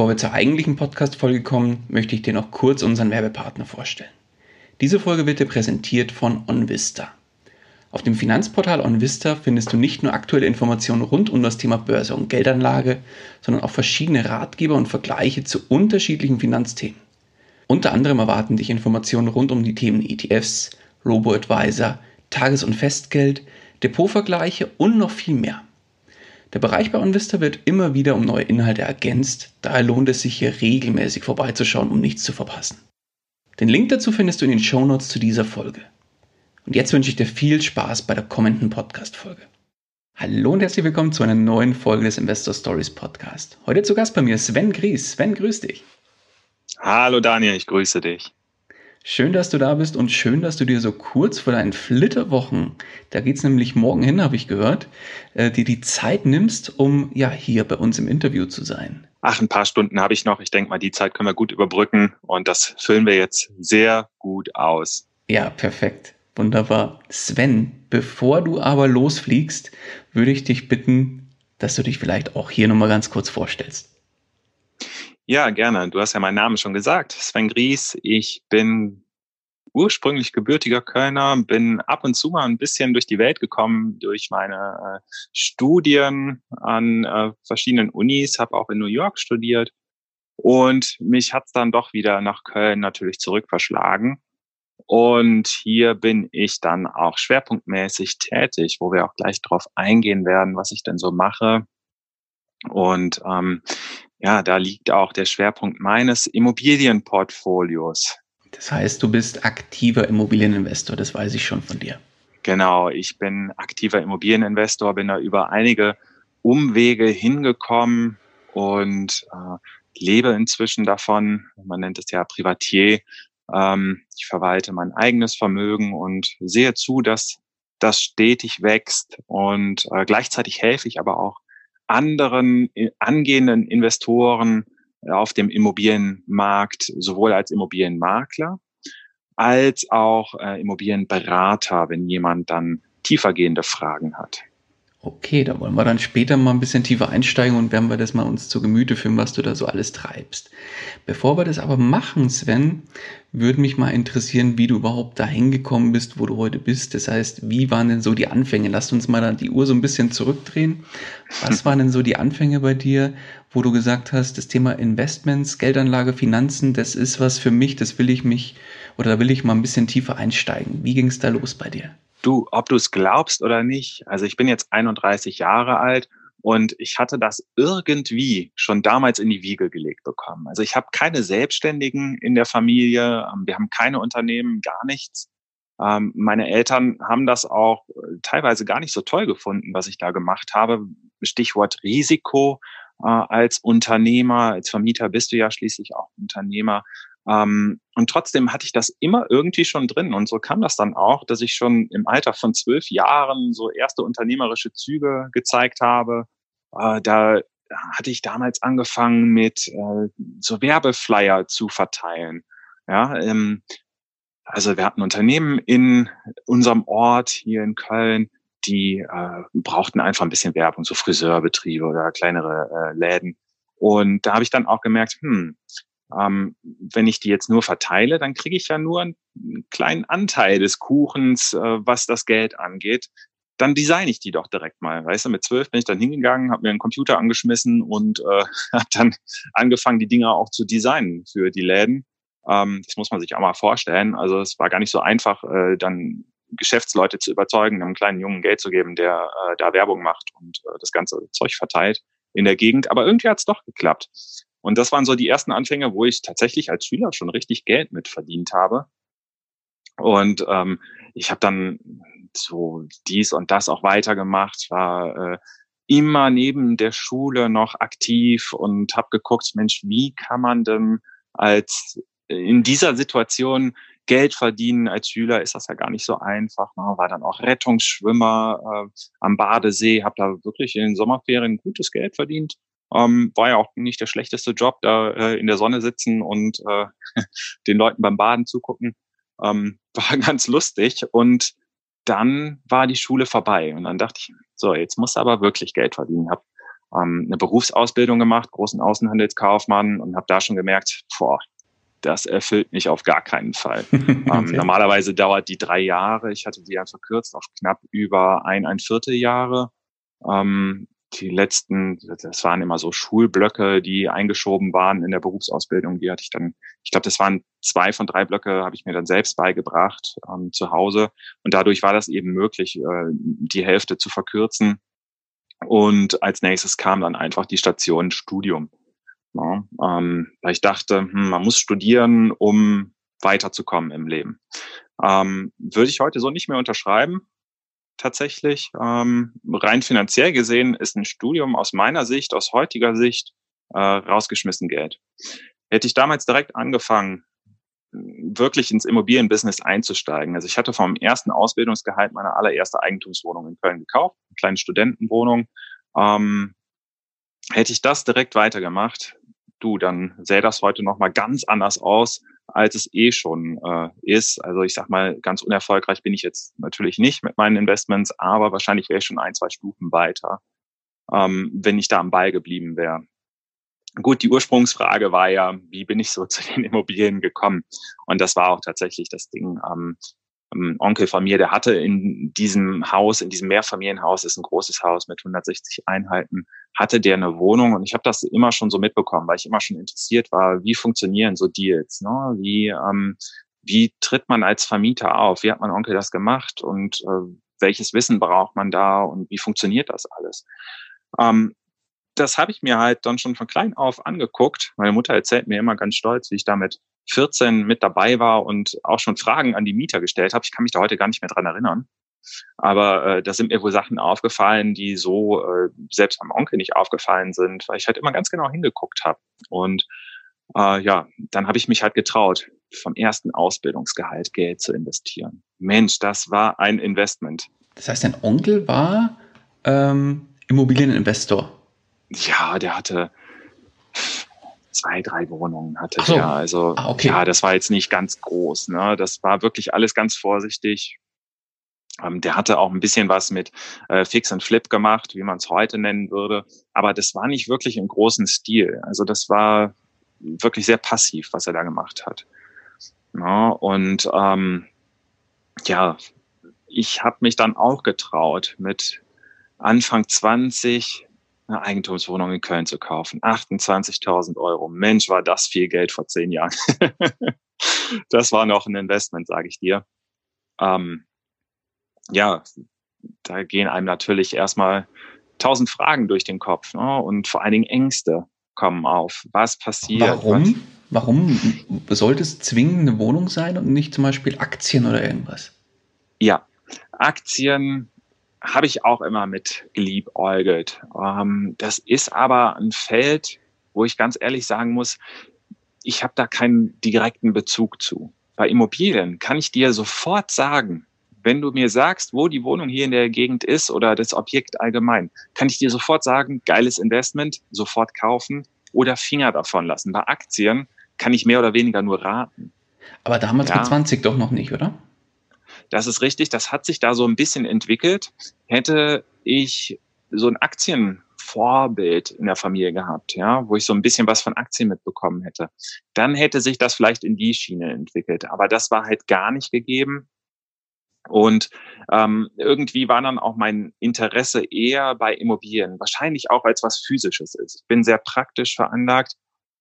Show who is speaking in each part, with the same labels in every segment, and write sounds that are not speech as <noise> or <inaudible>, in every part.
Speaker 1: Bevor wir zur eigentlichen Podcast-Folge kommen, möchte ich dir noch kurz unseren Werbepartner vorstellen. Diese Folge wird dir präsentiert von OnVista. Auf dem Finanzportal OnVista findest du nicht nur aktuelle Informationen rund um das Thema Börse und Geldanlage, sondern auch verschiedene Ratgeber und Vergleiche zu unterschiedlichen Finanzthemen. Unter anderem erwarten dich Informationen rund um die Themen ETFs, Robo-Advisor, Tages- und Festgeld, Depotvergleiche und noch viel mehr. Der Bereich bei OnVista wird immer wieder um neue Inhalte ergänzt, daher lohnt es sich hier regelmäßig vorbeizuschauen, um nichts zu verpassen. Den Link dazu findest du in den Shownotes zu dieser Folge. Und jetzt wünsche ich dir viel Spaß bei der kommenden Podcast-Folge. Hallo und herzlich willkommen zu einer neuen Folge des Investor Stories Podcast. Heute zu Gast bei mir Sven Gries. Sven, grüß dich.
Speaker 2: Hallo Daniel, ich grüße dich.
Speaker 1: Schön, dass du da bist und schön, dass du dir so kurz vor deinen Flitterwochen, da geht es nämlich morgen hin, habe ich gehört, äh, dir die Zeit nimmst, um ja hier bei uns im Interview zu sein.
Speaker 2: Ach, ein paar Stunden habe ich noch. Ich denke mal, die Zeit können wir gut überbrücken und das füllen wir jetzt sehr gut aus.
Speaker 1: Ja, perfekt. Wunderbar. Sven, bevor du aber losfliegst, würde ich dich bitten, dass du dich vielleicht auch hier nochmal ganz kurz vorstellst.
Speaker 2: Ja, gerne. Du hast ja meinen Namen schon gesagt. Sven Gries. Ich bin ursprünglich gebürtiger Kölner, bin ab und zu mal ein bisschen durch die Welt gekommen durch meine äh, Studien an äh, verschiedenen Unis, habe auch in New York studiert und mich hat's dann doch wieder nach Köln natürlich zurück verschlagen. Und hier bin ich dann auch schwerpunktmäßig tätig, wo wir auch gleich drauf eingehen werden, was ich denn so mache. Und ähm, ja, da liegt auch der Schwerpunkt meines Immobilienportfolios.
Speaker 1: Das heißt, du bist aktiver Immobilieninvestor, das weiß ich schon von dir.
Speaker 2: Genau, ich bin aktiver Immobilieninvestor, bin da über einige Umwege hingekommen und äh, lebe inzwischen davon. Man nennt es ja Privatier. Ähm, ich verwalte mein eigenes Vermögen und sehe zu, dass das stetig wächst und äh, gleichzeitig helfe ich aber auch anderen äh, angehenden Investoren äh, auf dem Immobilienmarkt, sowohl als Immobilienmakler als auch äh, Immobilienberater, wenn jemand dann tiefergehende Fragen hat.
Speaker 1: Okay, da wollen wir dann später mal ein bisschen tiefer einsteigen und werden wir das mal uns zu Gemüte führen, was du da so alles treibst. Bevor wir das aber machen, Sven, würde mich mal interessieren, wie du überhaupt da hingekommen bist, wo du heute bist. Das heißt, wie waren denn so die Anfänge? Lass uns mal da die Uhr so ein bisschen zurückdrehen. Was <laughs> waren denn so die Anfänge bei dir, wo du gesagt hast, das Thema Investments, Geldanlage, Finanzen, das ist was für mich, das will ich mich oder da will ich mal ein bisschen tiefer einsteigen. Wie ging es da los bei dir?
Speaker 2: Du, ob du es glaubst oder nicht, also ich bin jetzt 31 Jahre alt und ich hatte das irgendwie schon damals in die Wiege gelegt bekommen. Also ich habe keine Selbstständigen in der Familie, ähm, wir haben keine Unternehmen, gar nichts. Ähm, meine Eltern haben das auch äh, teilweise gar nicht so toll gefunden, was ich da gemacht habe. Stichwort Risiko. Äh, als Unternehmer, als Vermieter bist du ja schließlich auch Unternehmer. Ähm, und trotzdem hatte ich das immer irgendwie schon drin. Und so kam das dann auch, dass ich schon im Alter von zwölf Jahren so erste unternehmerische Züge gezeigt habe. Äh, da hatte ich damals angefangen mit äh, so Werbeflyer zu verteilen. Ja, ähm, also wir hatten Unternehmen in unserem Ort hier in Köln, die äh, brauchten einfach ein bisschen Werbung, so Friseurbetriebe oder kleinere äh, Läden. Und da habe ich dann auch gemerkt, hm, ähm, wenn ich die jetzt nur verteile, dann kriege ich ja nur einen kleinen Anteil des Kuchens, äh, was das Geld angeht. Dann designe ich die doch direkt mal. Weißt du, mit zwölf bin ich dann hingegangen, habe mir einen Computer angeschmissen und äh, <laughs> habe dann angefangen, die Dinger auch zu designen für die Läden. Ähm, das muss man sich auch mal vorstellen. Also es war gar nicht so einfach, äh, dann Geschäftsleute zu überzeugen, einem kleinen Jungen Geld zu geben, der äh, da Werbung macht und äh, das ganze Zeug verteilt in der Gegend. Aber irgendwie hat es doch geklappt. Und das waren so die ersten Anfänge, wo ich tatsächlich als Schüler schon richtig Geld mit verdient habe. Und ähm, ich habe dann so dies und das auch weitergemacht, war äh, immer neben der Schule noch aktiv und habe geguckt, Mensch, wie kann man denn als in dieser Situation Geld verdienen als Schüler ist das ja gar nicht so einfach. Ne? War dann auch Rettungsschwimmer äh, am Badesee, habe da wirklich in den Sommerferien gutes Geld verdient. Ähm, war ja auch nicht der schlechteste Job, da äh, in der Sonne sitzen und äh, <laughs> den Leuten beim Baden zugucken. Ähm, <laughs> war ganz lustig. Und dann war die Schule vorbei. Und dann dachte ich, so, jetzt muss aber wirklich Geld verdienen. Hab ähm, eine Berufsausbildung gemacht, großen Außenhandelskaufmann und habe da schon gemerkt, boah, das erfüllt mich auf gar keinen Fall. <laughs> ähm, okay. Normalerweise dauert die drei Jahre. Ich hatte die ja verkürzt auf knapp über ein, ein Vierteljahre. Ähm, die letzten, das waren immer so Schulblöcke, die eingeschoben waren in der Berufsausbildung. Die hatte ich dann, ich glaube, das waren zwei von drei Blöcke, habe ich mir dann selbst beigebracht ähm, zu Hause. Und dadurch war das eben möglich, äh, die Hälfte zu verkürzen. Und als nächstes kam dann einfach die Station Studium. Ja, ähm, weil ich dachte, hm, man muss studieren, um weiterzukommen im Leben. Ähm, würde ich heute so nicht mehr unterschreiben, tatsächlich. Ähm, rein finanziell gesehen ist ein Studium aus meiner Sicht, aus heutiger Sicht, äh, rausgeschmissen Geld. Hätte ich damals direkt angefangen, wirklich ins Immobilienbusiness einzusteigen. Also ich hatte vom ersten Ausbildungsgehalt meine allererste Eigentumswohnung in Köln gekauft, eine kleine Studentenwohnung. Ähm, hätte ich das direkt weitergemacht, du, dann sähe das heute nochmal ganz anders aus, als es eh schon äh, ist. Also ich sag mal, ganz unerfolgreich bin ich jetzt natürlich nicht mit meinen Investments, aber wahrscheinlich wäre ich schon ein, zwei Stufen weiter, ähm, wenn ich da am Ball geblieben wäre. Gut, die Ursprungsfrage war ja, wie bin ich so <laughs> zu den Immobilien gekommen? Und das war auch tatsächlich das Ding. Ähm, ein Onkel von mir, der hatte in diesem Haus, in diesem Mehrfamilienhaus, ist ein großes Haus mit 160 Einheiten, hatte der eine Wohnung und ich habe das immer schon so mitbekommen, weil ich immer schon interessiert war, wie funktionieren so Deals, ne? wie ähm, wie tritt man als Vermieter auf, wie hat mein Onkel das gemacht und äh, welches Wissen braucht man da und wie funktioniert das alles. Ähm, das habe ich mir halt dann schon von klein auf angeguckt. Meine Mutter erzählt mir immer ganz stolz, wie ich damit 14 mit dabei war und auch schon Fragen an die Mieter gestellt habe. Ich kann mich da heute gar nicht mehr dran erinnern. Aber äh, da sind mir wohl Sachen aufgefallen, die so äh, selbst meinem Onkel nicht aufgefallen sind, weil ich halt immer ganz genau hingeguckt habe. Und äh, ja, dann habe ich mich halt getraut, vom ersten Ausbildungsgehalt Geld zu investieren. Mensch, das war ein Investment.
Speaker 1: Das heißt, dein Onkel war ähm, Immobilieninvestor.
Speaker 2: Ja, der hatte zwei, drei Wohnungen hatte so. ja. Also ah, okay. ja, das war jetzt nicht ganz groß. Ne? Das war wirklich alles ganz vorsichtig. Ähm, der hatte auch ein bisschen was mit äh, Fix and Flip gemacht, wie man es heute nennen würde. Aber das war nicht wirklich im großen Stil. Also das war wirklich sehr passiv, was er da gemacht hat. Ja, und ähm, ja, ich habe mich dann auch getraut, mit Anfang 20 eine Eigentumswohnung in Köln zu kaufen. 28.000 Euro. Mensch, war das viel Geld vor zehn Jahren. <laughs> das war noch ein Investment, sage ich dir. Ähm, ja, da gehen einem natürlich erstmal tausend Fragen durch den Kopf ne? und vor allen Dingen Ängste kommen auf. Was passiert?
Speaker 1: Warum? Was? Warum sollte es zwingend eine Wohnung sein und nicht zum Beispiel Aktien oder irgendwas?
Speaker 2: Ja, Aktien habe ich auch immer mit geliebäugelt. Ähm, das ist aber ein Feld, wo ich ganz ehrlich sagen muss, ich habe da keinen direkten Bezug zu. Bei Immobilien kann ich dir sofort sagen, wenn du mir sagst, wo die Wohnung hier in der Gegend ist oder das Objekt allgemein, kann ich dir sofort sagen, geiles Investment, sofort kaufen oder Finger davon lassen. Bei Aktien kann ich mehr oder weniger nur raten.
Speaker 1: Aber damals ja. mit 20 doch noch nicht, oder?
Speaker 2: Das ist richtig, das hat sich da so ein bisschen entwickelt. Hätte ich so ein Aktienvorbild in der Familie gehabt, ja, wo ich so ein bisschen was von Aktien mitbekommen hätte, dann hätte sich das vielleicht in die Schiene entwickelt. Aber das war halt gar nicht gegeben. Und ähm, irgendwie war dann auch mein Interesse eher bei Immobilien, wahrscheinlich auch als was Physisches ist. Ich bin sehr praktisch veranlagt.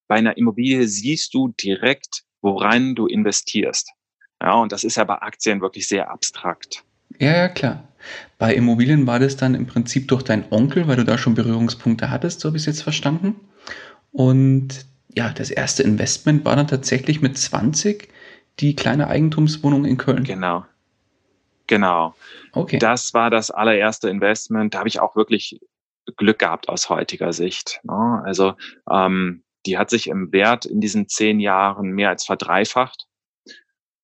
Speaker 2: Bei einer Immobilie siehst du direkt, woran du investierst. Ja, und das ist ja bei Aktien wirklich sehr abstrakt.
Speaker 1: Ja, ja, klar. Bei Immobilien war das dann im Prinzip durch deinen Onkel, weil du da schon Berührungspunkte hattest, so habe ich es jetzt verstanden. Und ja, das erste Investment war dann tatsächlich mit 20 die kleine Eigentumswohnung in Köln.
Speaker 2: Genau. Genau. Okay. Das war das allererste Investment. Da habe ich auch wirklich Glück gehabt aus heutiger Sicht. Ne? Also ähm, Die hat sich im Wert in diesen zehn Jahren mehr als verdreifacht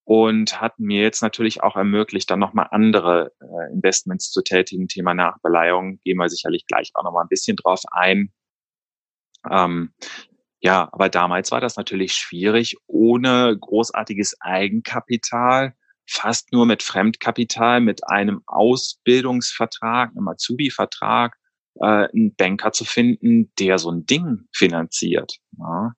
Speaker 2: und hat mir jetzt natürlich auch ermöglicht, dann nochmal andere äh, Investments zu tätigen. Thema Nachbeleihung gehen wir sicherlich gleich auch nochmal ein bisschen drauf ein. Ähm, ja, aber damals war das natürlich schwierig, ohne großartiges Eigenkapital, fast nur mit Fremdkapital, mit einem Ausbildungsvertrag, einem Azubi-Vertrag, äh, einen Banker zu finden, der so ein Ding finanziert. Ja.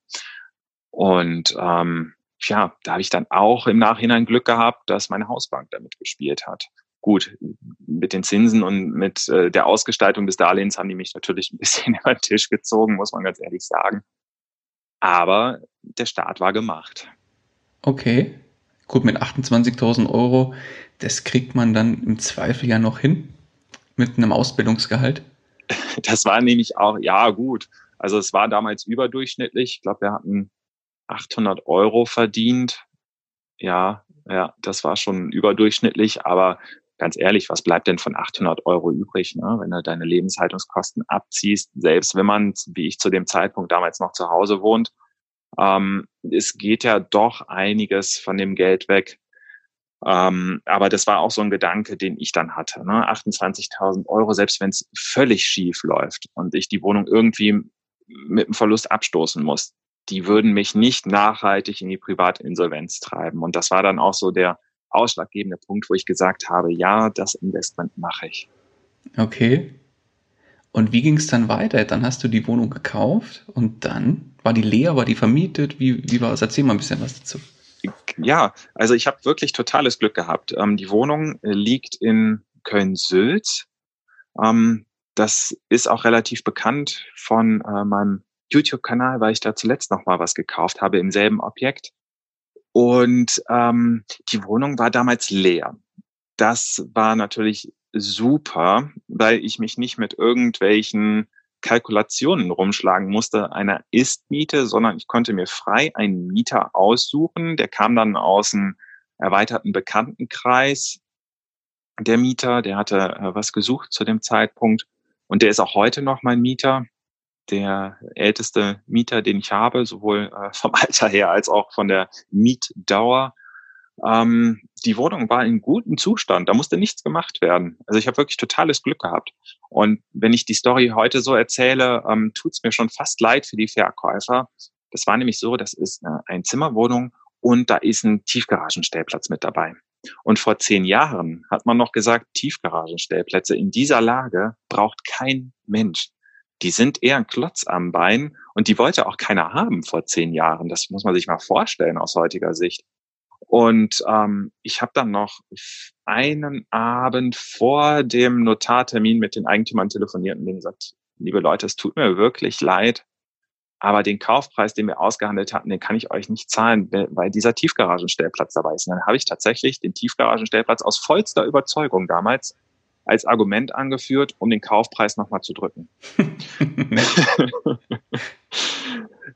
Speaker 2: Und ähm, ja, da habe ich dann auch im Nachhinein Glück gehabt, dass meine Hausbank damit gespielt hat. Gut, mit den Zinsen und mit äh, der Ausgestaltung des Darlehens haben die mich natürlich ein <laughs> bisschen über den Tisch gezogen, muss man ganz ehrlich sagen. Aber der Start war gemacht.
Speaker 1: Okay. Gut, mit 28.000 Euro, das kriegt man dann im Zweifel ja noch hin mit einem Ausbildungsgehalt. <laughs>
Speaker 2: Das war nämlich auch, ja gut. Also es war damals überdurchschnittlich. Ich glaube, wir hatten 800 Euro verdient. Ja, ja, das war schon überdurchschnittlich. Aber ganz ehrlich, was bleibt denn von 800 Euro übrig, ne? wenn du deine Lebenshaltungskosten abziehst, selbst wenn man, wie ich zu dem Zeitpunkt damals noch zu Hause wohnt, ähm, es geht ja doch einiges von dem Geld weg. Ähm, aber das war auch so ein Gedanke, den ich dann hatte. Ne? 28.000 Euro, selbst wenn es völlig schief läuft und ich die Wohnung irgendwie mit einem Verlust abstoßen muss, die würden mich nicht nachhaltig in die Privatinsolvenz treiben. Und das war dann auch so der ausschlaggebende Punkt, wo ich gesagt habe, ja, das Investment mache ich.
Speaker 1: Okay. Und wie ging es dann weiter? Dann hast du die Wohnung gekauft und dann war die leer, war die vermietet? Wie, wie war es? Erzähl mal ein bisschen was dazu.
Speaker 2: Ja, also ich habe wirklich totales Glück gehabt. Ähm, die Wohnung liegt in Köln-Sülz. Ähm, das ist auch relativ bekannt von äh, meinem YouTube-Kanal, weil ich da zuletzt noch mal was gekauft habe im selben Objekt. Und ähm, die Wohnung war damals leer. Das war natürlich super, weil ich mich nicht mit irgendwelchen Kalkulationen rumschlagen musste einer Ist-Miete, sondern ich konnte mir frei einen Mieter aussuchen. Der kam dann aus einem erweiterten Bekanntenkreis. Der Mieter, der hatte äh, was gesucht zu dem Zeitpunkt und der ist auch heute noch mein Mieter der älteste Mieter, den ich habe, sowohl äh, <laughs> vom Alter her als auch von der Mietdauer. Ähm, die Wohnung war in gutem Zustand, da musste nichts gemacht werden. Also ich habe wirklich totales Glück gehabt. Und wenn ich die Story heute so erzähle, ähm, tut es mir schon fast leid für die Verkäufer. Das war nämlich so, das ist eine Einzimmerwohnung und da ist ein Tiefgaragenstellplatz mit dabei. Und vor zehn Jahren hat man noch gesagt, Tiefgaragenstellplätze in dieser Lage braucht kein Mensch die sind eher ein Klotz am Bein und die wollte auch keiner haben vor zehn Jahren. Das muss man sich mal vorstellen aus heutiger Sicht. Und ähm, ich habe dann noch einen Abend vor dem Notartermin mit den Eigentümern telefoniert und denen gesagt, liebe Leute, es tut mir wirklich leid, aber den Kaufpreis, den wir ausgehandelt hatten, den kann ich euch nicht zahlen, weil dieser Tiefgaragenstellplatz dabei ist. Und dann habe ich tatsächlich den Tiefgaragenstellplatz aus vollster Überzeugung damals als Argument angeführt, um den Kaufpreis nochmal zu drücken. <laughs>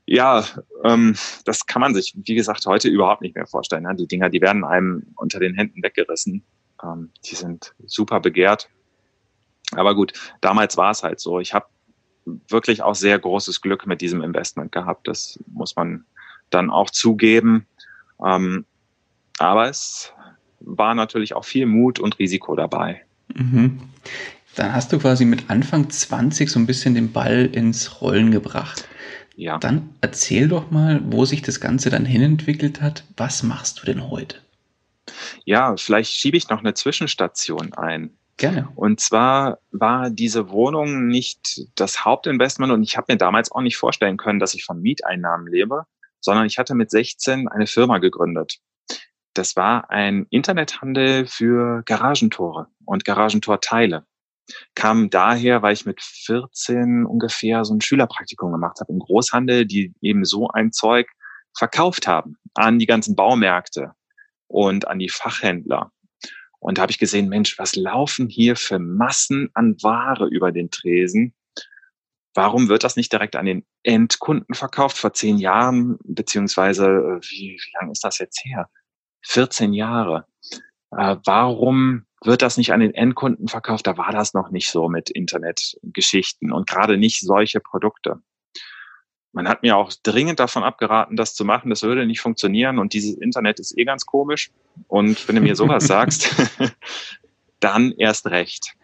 Speaker 2: ja, ähm, das kann man sich, wie gesagt, heute überhaupt nicht mehr vorstellen. Ne? Die Dinger, die werden einem unter den Händen weggerissen. Ähm, die sind super begehrt. Aber gut, damals war es halt so. Ich habe wirklich auch sehr großes Glück mit diesem Investment gehabt. Das muss man dann auch zugeben. Ähm, aber es war natürlich auch viel Mut und Risiko dabei.
Speaker 1: Mhm. Dann hast du quasi mit Anfang 20 so ein bisschen den Ball ins Rollen gebracht. Ja. Dann erzähl doch mal, wo sich das Ganze dann hinentwickelt hat. Was machst du denn heute?
Speaker 2: Ja, vielleicht schiebe ich noch eine Zwischenstation ein.
Speaker 1: Gerne.
Speaker 2: Und zwar war diese Wohnung nicht das Hauptinvestment und ich habe mir damals auch nicht vorstellen können, dass ich von Mieteinnahmen lebe, sondern ich hatte mit 16 eine Firma gegründet. Das war ein Internethandel für Garagentore und Garagentorteile. Kam daher, weil ich mit 14 ungefähr so ein Schülerpraktikum gemacht habe im Großhandel, die eben so ein Zeug verkauft haben an die ganzen Baumärkte und an die Fachhändler. Und da habe ich gesehen, Mensch, was laufen hier für Massen an Ware über den Tresen? Warum wird das nicht direkt an den Endkunden verkauft? Vor zehn Jahren, beziehungsweise äh, wie, wie lange ist das jetzt her? 14 Jahre. Äh, warum wird das nicht an den Endkunden verkauft? Da war das noch nicht so mit Internetgeschichten und gerade nicht solche Produkte. man hat mir auch dringend davon abgeraten, das zu machen. Das würde nicht funktionieren und dieses Internet ist eh ganz komisch. Und wenn du mir sowas <laughs> sagst, <laughs> dann erst recht.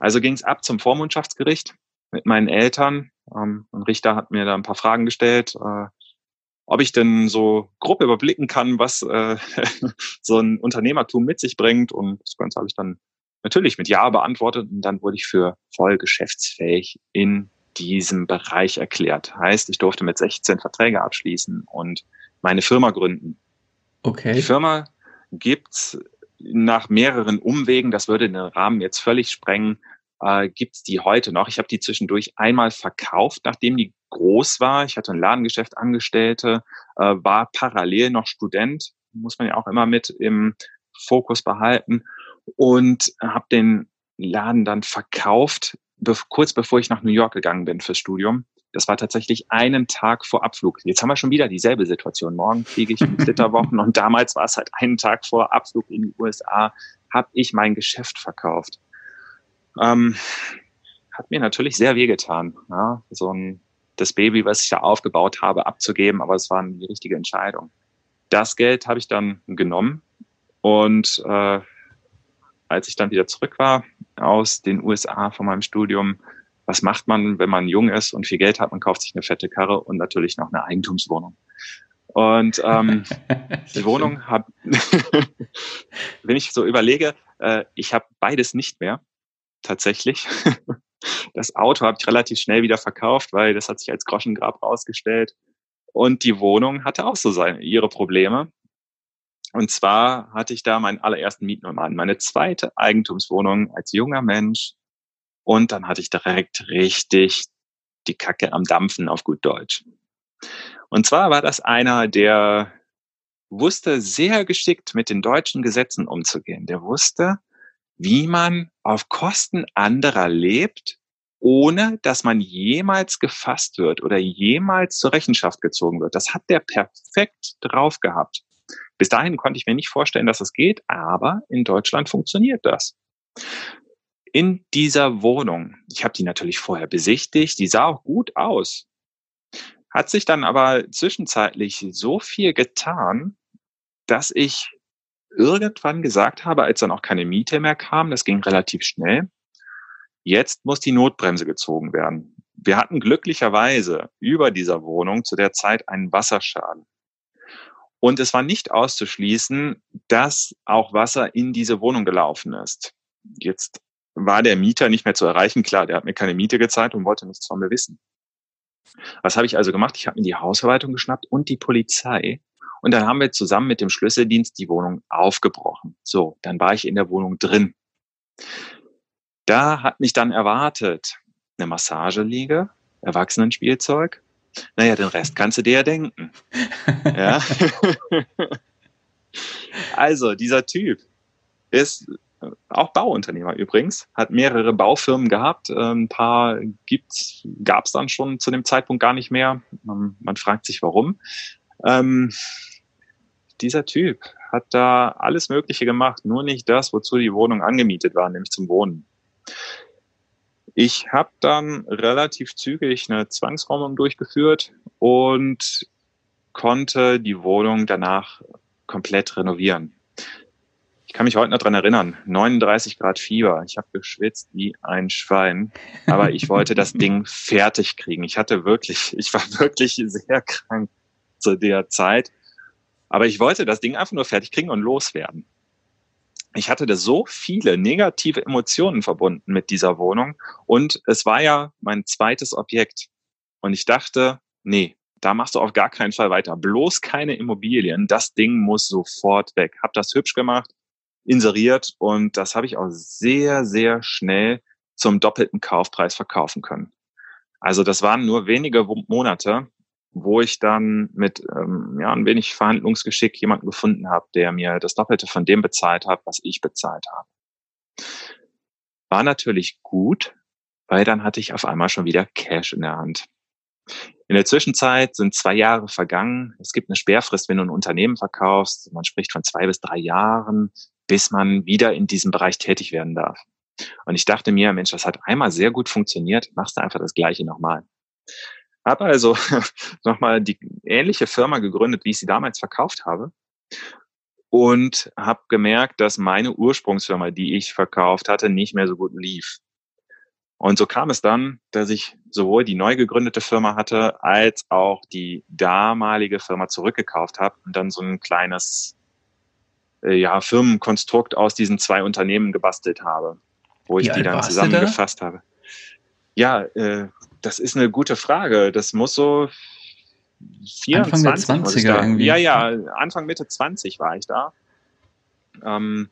Speaker 2: Also ging es ab zum Vormundschaftsgericht mit meinen Eltern. Ähm, ein Richter hat mir da ein paar Fragen gestellt, äh, ob ich denn so grob überblicken kann, was äh, <laughs> so ein Unternehmertum mit sich bringt. Und das Ganze habe ich dann natürlich mit Ja beantwortet und dann wurde ich für voll geschäftsfähig in diesem Bereich erklärt. Heißt, ich durfte mit 16 Verträge abschließen und meine Firma gründen. Okay. Die Firma gibt's nach mehreren Umwegen, das würde den Rahmen jetzt völlig sprengen, äh, gibt's die heute noch. Ich habe die zwischendurch einmal verkauft, nachdem die groß war. Ich hatte ein Ladengeschäft, Angestellte, äh, war parallel noch Student, muss man ja auch immer mit im Fokus behalten und habe den Laden dann verkauft, be kurz bevor ich nach New York gegangen bin fürs Studium. Das war tatsächlich einen Tag vor Abflug. Jetzt haben wir schon wieder dieselbe Situation. Morgen fliege ich in <laughs> Flitterwochen und damals war es halt einen Tag vor Abflug in die USA, habe ich mein Geschäft verkauft. Ähm, hat mir natürlich sehr wehgetan, ja, so ein das Baby, was ich da aufgebaut habe, abzugeben, aber es war die richtige Entscheidung. Das Geld habe ich dann genommen und äh, als ich dann wieder zurück war aus den USA von meinem Studium, was macht man, wenn man jung ist und viel Geld hat? Man kauft sich eine fette Karre und natürlich noch eine Eigentumswohnung. Und <laughs> ähm, die Wohnung habe, <laughs> wenn ich so überlege, äh, ich habe beides nicht mehr, tatsächlich. <laughs> das Auto habe ich relativ schnell wieder verkauft, weil das hat sich als Groschengrab rausgestellt. Und die Wohnung hatte auch so seine, ihre Probleme. Und zwar hatte ich da meinen allerersten Mietnummern, meine zweite Eigentumswohnung als junger Mensch. Und dann hatte ich direkt richtig die Kacke am Dampfen auf gut Deutsch. Und zwar war das einer, der wusste sehr geschickt mit den deutschen Gesetzen umzugehen. Der wusste, wie man auf Kosten anderer lebt, ohne dass man jemals gefasst wird oder jemals zur Rechenschaft gezogen wird. Das hat der perfekt drauf gehabt. Bis dahin konnte ich mir nicht vorstellen, dass das geht, aber in Deutschland funktioniert das. In dieser Wohnung, ich habe die natürlich vorher besichtigt, die sah auch gut aus, hat sich dann aber zwischenzeitlich so viel getan, dass ich irgendwann gesagt habe, als dann auch keine Miete mehr kam, das ging relativ schnell, jetzt muss die Notbremse gezogen werden. Wir hatten glücklicherweise über dieser Wohnung zu der Zeit einen Wasserschaden. Und es war nicht auszuschließen, dass auch Wasser in diese Wohnung gelaufen ist. Jetzt war der Mieter nicht mehr zu erreichen. Klar, der hat mir keine Miete gezahlt und wollte nichts von mir wissen. Was habe ich also gemacht? Ich habe mir die Hausverwaltung geschnappt und die Polizei. Und dann haben wir zusammen mit dem Schlüsseldienst die Wohnung aufgebrochen. So, dann war ich in der Wohnung drin. Da hat mich dann erwartet eine Massageliege, Erwachsenenspielzeug, naja, den Rest kannst du dir ja denken. ja. <laughs> also, dieser Typ ist auch Bauunternehmer übrigens, hat mehrere Baufirmen gehabt. Ein paar gab es dann schon zu dem Zeitpunkt gar nicht mehr. Man, man fragt sich, warum. Ähm, dieser Typ hat da alles Mögliche gemacht, nur nicht das, wozu die Wohnung angemietet war, nämlich zum Wohnen. Ich habe dann relativ zügig eine Zwangsräumung durchgeführt und konnte die Wohnung danach komplett renovieren. Ich kann mich heute noch dran erinnern, 39 Grad Fieber. Ich habe geschwitzt wie ein Schwein, aber ich wollte das Ding fertig kriegen. Ich hatte wirklich, ich war wirklich sehr krank zu der Zeit, aber ich wollte das Ding einfach nur fertig kriegen und loswerden ich hatte da so viele negative Emotionen verbunden mit dieser Wohnung und es war ja mein zweites Objekt. Und ich dachte, nee, da machst du auf gar keinen Fall weiter. Bloß keine Immobilien. Das Ding muss sofort weg. Hab das hübsch gemacht, inseriert und das habe ich auch sehr, sehr schnell zum doppelten Kaufpreis verkaufen können. Also das waren nur wenige Monate wo ich dann mit ähm, ja, ein wenig Verhandlungsgeschick jemanden gefunden habe, der mir das Doppelte von dem bezahlt hat, was ich bezahlt habe. War natürlich gut, weil dann hatte ich auf einmal schon wieder Cash in der Hand. In der Zwischenzeit sind zwei Jahre vergangen. Es gibt eine Sperrfrist, wenn du ein Unternehmen verkaufst. Man spricht von zwei bis drei Jahren, bis man wieder in diesem Bereich tätig werden darf. Und ich dachte mir, Mensch, das hat einmal sehr gut funktioniert, machst du einfach das Gleiche nochmal. Habe also <laughs> nochmal die ähnliche Firma gegründet, wie ich sie damals verkauft habe. Und habe gemerkt, dass meine Ursprungsfirma, die ich verkauft hatte, nicht mehr so gut lief. Und so kam es dann, dass ich sowohl die neu gegründete Firma hatte, als auch die damalige Firma zurückgekauft habe und dann so ein kleines äh, ja, Firmenkonstrukt aus diesen zwei Unternehmen gebastelt habe, wo ich die dann zusammengefasst habe. Ja, äh, das ist eine gute Frage. Das muss so
Speaker 1: 24 Anfang der 20er irgendwie.
Speaker 2: Ja, ja, Anfang Mitte 20 war ich da, ähm,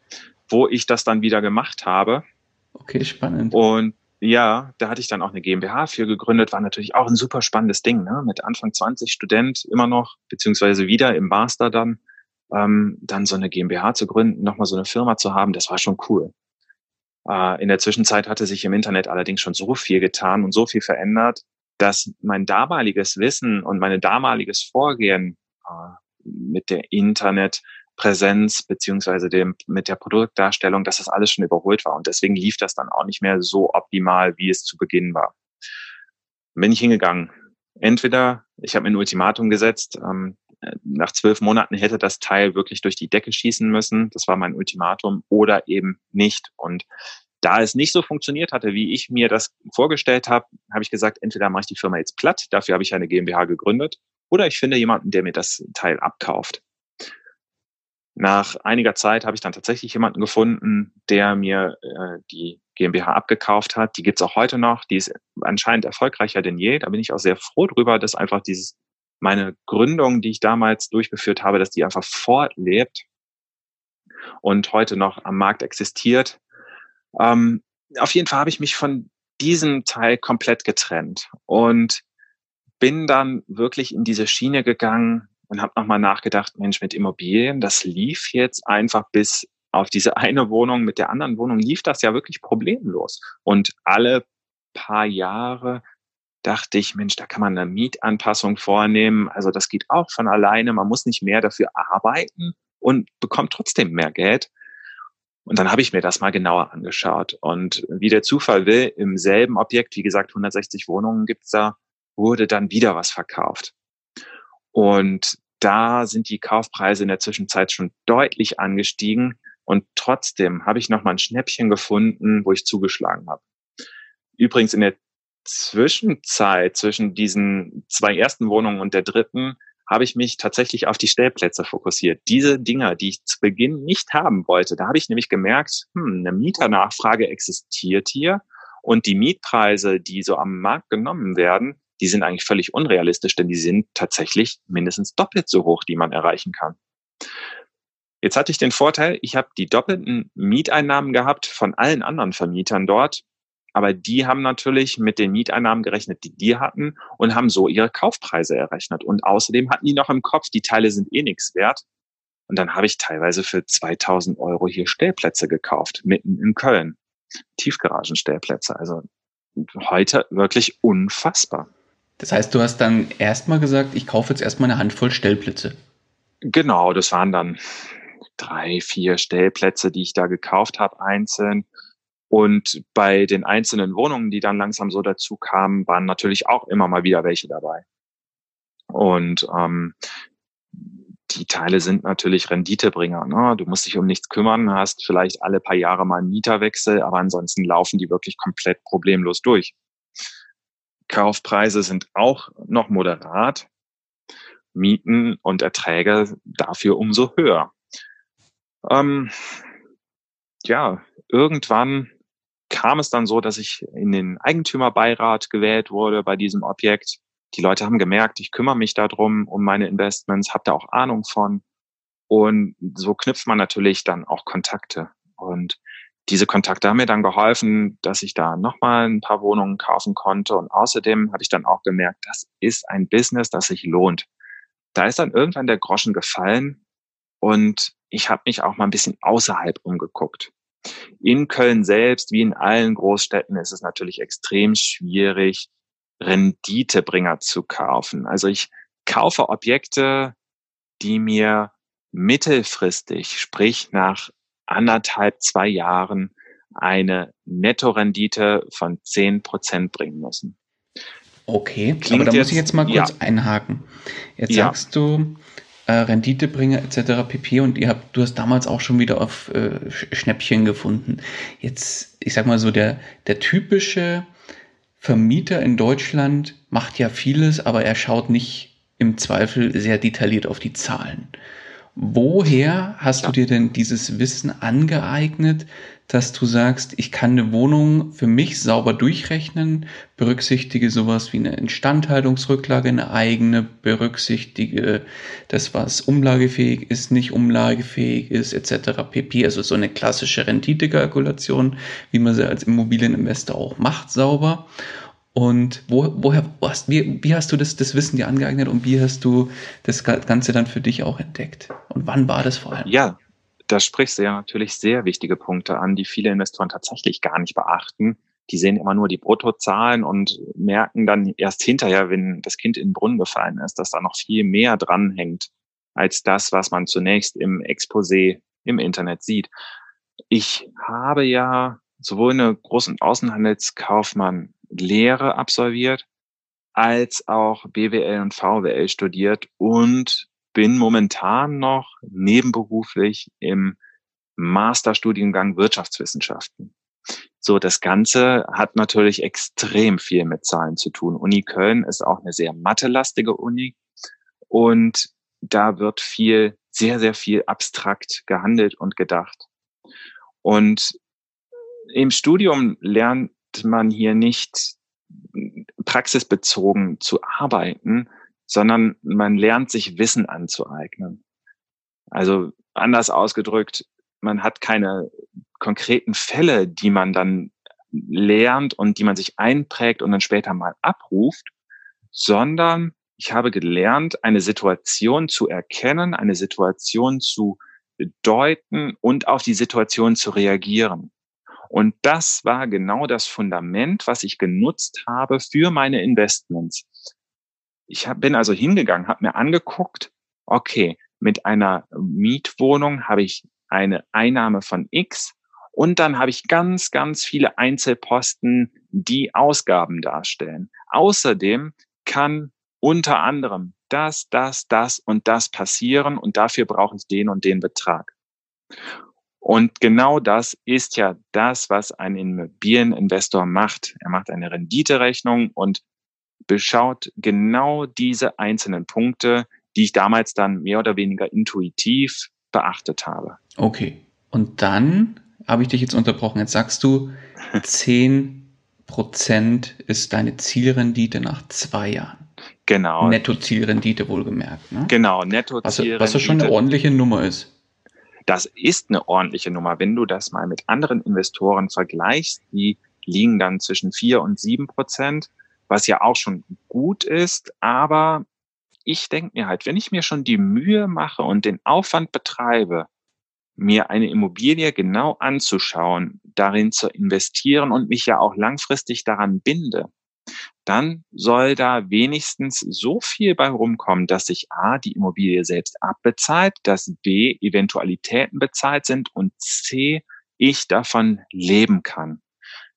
Speaker 2: wo ich das dann wieder gemacht habe.
Speaker 1: Okay, spannend.
Speaker 2: Und ja, da hatte ich dann auch eine GmbH für gegründet, war natürlich auch ein super spannendes Ding, ne? Mit Anfang 20 Student immer noch, beziehungsweise wieder im Master dann, ähm, dann so eine GmbH zu gründen, nochmal so eine Firma zu haben, das war schon cool. Äh, in der Zwischenzeit hatte sich im Internet allerdings schon so viel getan und so viel verändert, dass mein damaliges Wissen und meine damaliges Vorgehen äh, mit der Internetpräsenz beziehungsweise dem, mit der Produktdarstellung, dass das alles schon überholt war. Und deswegen lief das dann auch nicht mehr so optimal, wie es zu Beginn war. Bin ich hingegangen. Entweder ich habe mir ein Ultimatum gesetzt, ähm, nach zwölf Monaten hätte das Teil wirklich durch die Decke schießen müssen. Das war mein Ultimatum oder eben nicht. Und da es nicht so funktioniert hatte, wie ich mir das vorgestellt habe, habe ich gesagt, entweder mache ich die Firma jetzt platt, dafür habe ich eine GmbH gegründet, oder ich finde jemanden, der mir das Teil abkauft. Nach einiger Zeit habe ich dann tatsächlich jemanden gefunden, der mir äh, die GmbH abgekauft hat. Die gibt's auch heute noch. Die ist anscheinend erfolgreicher denn je. Da bin ich auch sehr froh drüber, dass einfach dieses meine Gründung, die ich damals durchgeführt habe, dass die einfach fortlebt und heute noch am Markt existiert. Ähm, auf jeden Fall habe ich mich von diesem Teil komplett getrennt und bin dann wirklich in diese Schiene gegangen und habe nochmal nachgedacht, Mensch, mit Immobilien, das lief jetzt einfach bis auf diese eine Wohnung. Mit der anderen Wohnung lief das ja wirklich problemlos. Und alle paar Jahre dachte ich, Mensch, da kann man eine Mietanpassung vornehmen. Also das geht auch von alleine. Man muss nicht mehr dafür arbeiten und bekommt trotzdem mehr Geld. Und dann habe ich mir das mal genauer angeschaut. Und wie der Zufall will, im selben Objekt, wie gesagt, 160 Wohnungen gibt's da, wurde dann wieder was verkauft. Und da sind die Kaufpreise in der Zwischenzeit schon deutlich angestiegen. Und trotzdem habe ich noch mal ein Schnäppchen gefunden, wo ich zugeschlagen habe. Übrigens in der Zwischenzeit zwischen diesen zwei ersten Wohnungen und der dritten habe ich mich tatsächlich auf die Stellplätze fokussiert. Diese Dinger, die ich zu Beginn nicht haben wollte, da habe ich nämlich gemerkt, hm, eine Mieternachfrage existiert hier und die Mietpreise, die so am Markt genommen werden, die sind eigentlich völlig unrealistisch, denn die sind tatsächlich mindestens doppelt so hoch, die man erreichen kann. Jetzt hatte ich den Vorteil, ich habe die doppelten Mieteinnahmen gehabt von allen anderen Vermietern dort aber die haben natürlich mit den Mieteinnahmen gerechnet, die die hatten und haben so ihre Kaufpreise errechnet. Und außerdem hatten die noch im Kopf, die Teile sind eh nichts wert. Und dann habe ich teilweise für 2000 Euro hier Stellplätze gekauft, mitten in Köln. Tiefgaragenstellplätze. Also heute wirklich unfassbar.
Speaker 1: Das heißt, du hast dann erstmal gesagt, ich kaufe jetzt erstmal eine Handvoll Stellplätze.
Speaker 2: Genau, das waren dann drei, vier Stellplätze, die ich da gekauft habe, einzeln. Und bei den einzelnen Wohnungen, die dann langsam so dazu kamen, waren natürlich auch immer mal wieder welche dabei. Und ähm, die Teile sind natürlich Renditebringer. Ne? Du musst dich um nichts kümmern, hast vielleicht alle paar Jahre mal einen Mieterwechsel, aber ansonsten laufen die wirklich komplett problemlos durch. Kaufpreise sind auch noch moderat, Mieten und Erträge dafür umso höher. Ähm, ja, irgendwann kam es dann so, dass ich in den Eigentümerbeirat gewählt wurde bei diesem Objekt. Die Leute haben gemerkt, ich kümmere mich darum, um meine Investments, habe da auch Ahnung von. Und so knüpft man natürlich dann auch Kontakte. Und diese Kontakte haben mir dann geholfen, dass ich da nochmal ein paar Wohnungen kaufen konnte. Und außerdem habe ich dann auch gemerkt, das ist ein Business, das sich lohnt. Da ist dann irgendwann der Groschen gefallen und ich habe mich auch mal ein bisschen außerhalb umgeguckt. In Köln selbst, wie in allen Großstädten, ist es natürlich extrem schwierig, Renditebringer zu kaufen. Also ich kaufe Objekte, die mir mittelfristig, sprich nach anderthalb, zwei Jahren, eine Nettorendite von zehn Prozent bringen müssen.
Speaker 1: Okay, Klingt aber da muss ich jetzt mal kurz ja. einhaken. Jetzt ja. sagst du, äh, Renditebringer etc. pp. Und ihr habt, du hast damals auch schon wieder auf äh, Schnäppchen gefunden. Jetzt, ich sag mal so, der, der typische Vermieter in Deutschland macht ja vieles, aber er schaut nicht im Zweifel sehr detailliert auf die Zahlen. Woher hast ja. du dir denn dieses Wissen angeeignet, dass du sagst, ich kann eine Wohnung für mich sauber durchrechnen, berücksichtige sowas wie eine Instandhaltungsrücklage, eine eigene, berücksichtige das, was umlagefähig ist, nicht umlagefähig ist, etc. pp. Also so eine klassische Renditekalkulation, wie man sie als Immobilieninvestor auch macht, sauber. Und wo, woher, hast, wie, wie hast du das, das Wissen dir angeeignet und wie hast du das Ganze dann für dich auch entdeckt? Und wann war das vor allem?
Speaker 2: Ja, da sprichst du ja natürlich sehr wichtige Punkte an, die viele Investoren tatsächlich gar nicht beachten. Die sehen immer nur die Bruttozahlen und merken dann erst hinterher, wenn das Kind in den Brunnen gefallen ist, dass da noch viel mehr dranhängt als das, was man zunächst im Exposé im Internet sieht. Ich habe ja sowohl eine Groß- Außenhandelskaufmann Lehre absolviert, als auch BWL und VWL studiert und bin momentan noch nebenberuflich im Masterstudiengang Wirtschaftswissenschaften. So, das Ganze hat natürlich extrem viel mit Zahlen zu tun. Uni Köln ist auch eine sehr mathelastige Uni und da wird viel, sehr, sehr viel abstrakt gehandelt und gedacht. Und im Studium lernt man hier nicht praxisbezogen zu arbeiten, sondern man lernt sich Wissen anzueignen. Also anders ausgedrückt, man hat keine konkreten Fälle, die man dann lernt und die man sich einprägt und dann später mal abruft, sondern ich habe gelernt, eine Situation zu erkennen, eine Situation zu deuten und auf die Situation zu reagieren. Und das war genau das Fundament, was ich genutzt habe für meine Investments. Ich hab, bin also hingegangen, habe mir angeguckt, okay, mit einer Mietwohnung habe ich eine Einnahme von X und dann habe ich ganz, ganz viele Einzelposten, die Ausgaben darstellen. Außerdem kann unter anderem das, das, das und das passieren und dafür brauche ich den und den Betrag. Und genau das ist ja das, was ein Immobilieninvestor macht. Er macht eine Renditerechnung und beschaut genau diese einzelnen Punkte, die ich damals dann mehr oder weniger intuitiv beachtet habe.
Speaker 1: Okay. Und dann habe ich dich jetzt unterbrochen. Jetzt sagst du, <laughs> 10 Prozent ist deine Zielrendite nach zwei Jahren.
Speaker 2: Genau.
Speaker 1: Netto-Zielrendite wohlgemerkt.
Speaker 2: Ne? Genau, Netto-Zielrendite.
Speaker 1: Was, was schon eine ordentliche Nummer ist.
Speaker 2: Das ist eine ordentliche Nummer. Wenn du das mal mit anderen Investoren vergleichst, die liegen dann zwischen vier und sieben Prozent, was ja auch schon gut ist. Aber ich denke mir halt, wenn ich mir schon die Mühe mache und den Aufwand betreibe, mir eine Immobilie genau anzuschauen, darin zu investieren und mich ja auch langfristig daran binde, dann soll da wenigstens so viel bei rumkommen, dass sich A, die Immobilie selbst abbezahlt, dass B, Eventualitäten bezahlt sind und C, ich davon leben kann.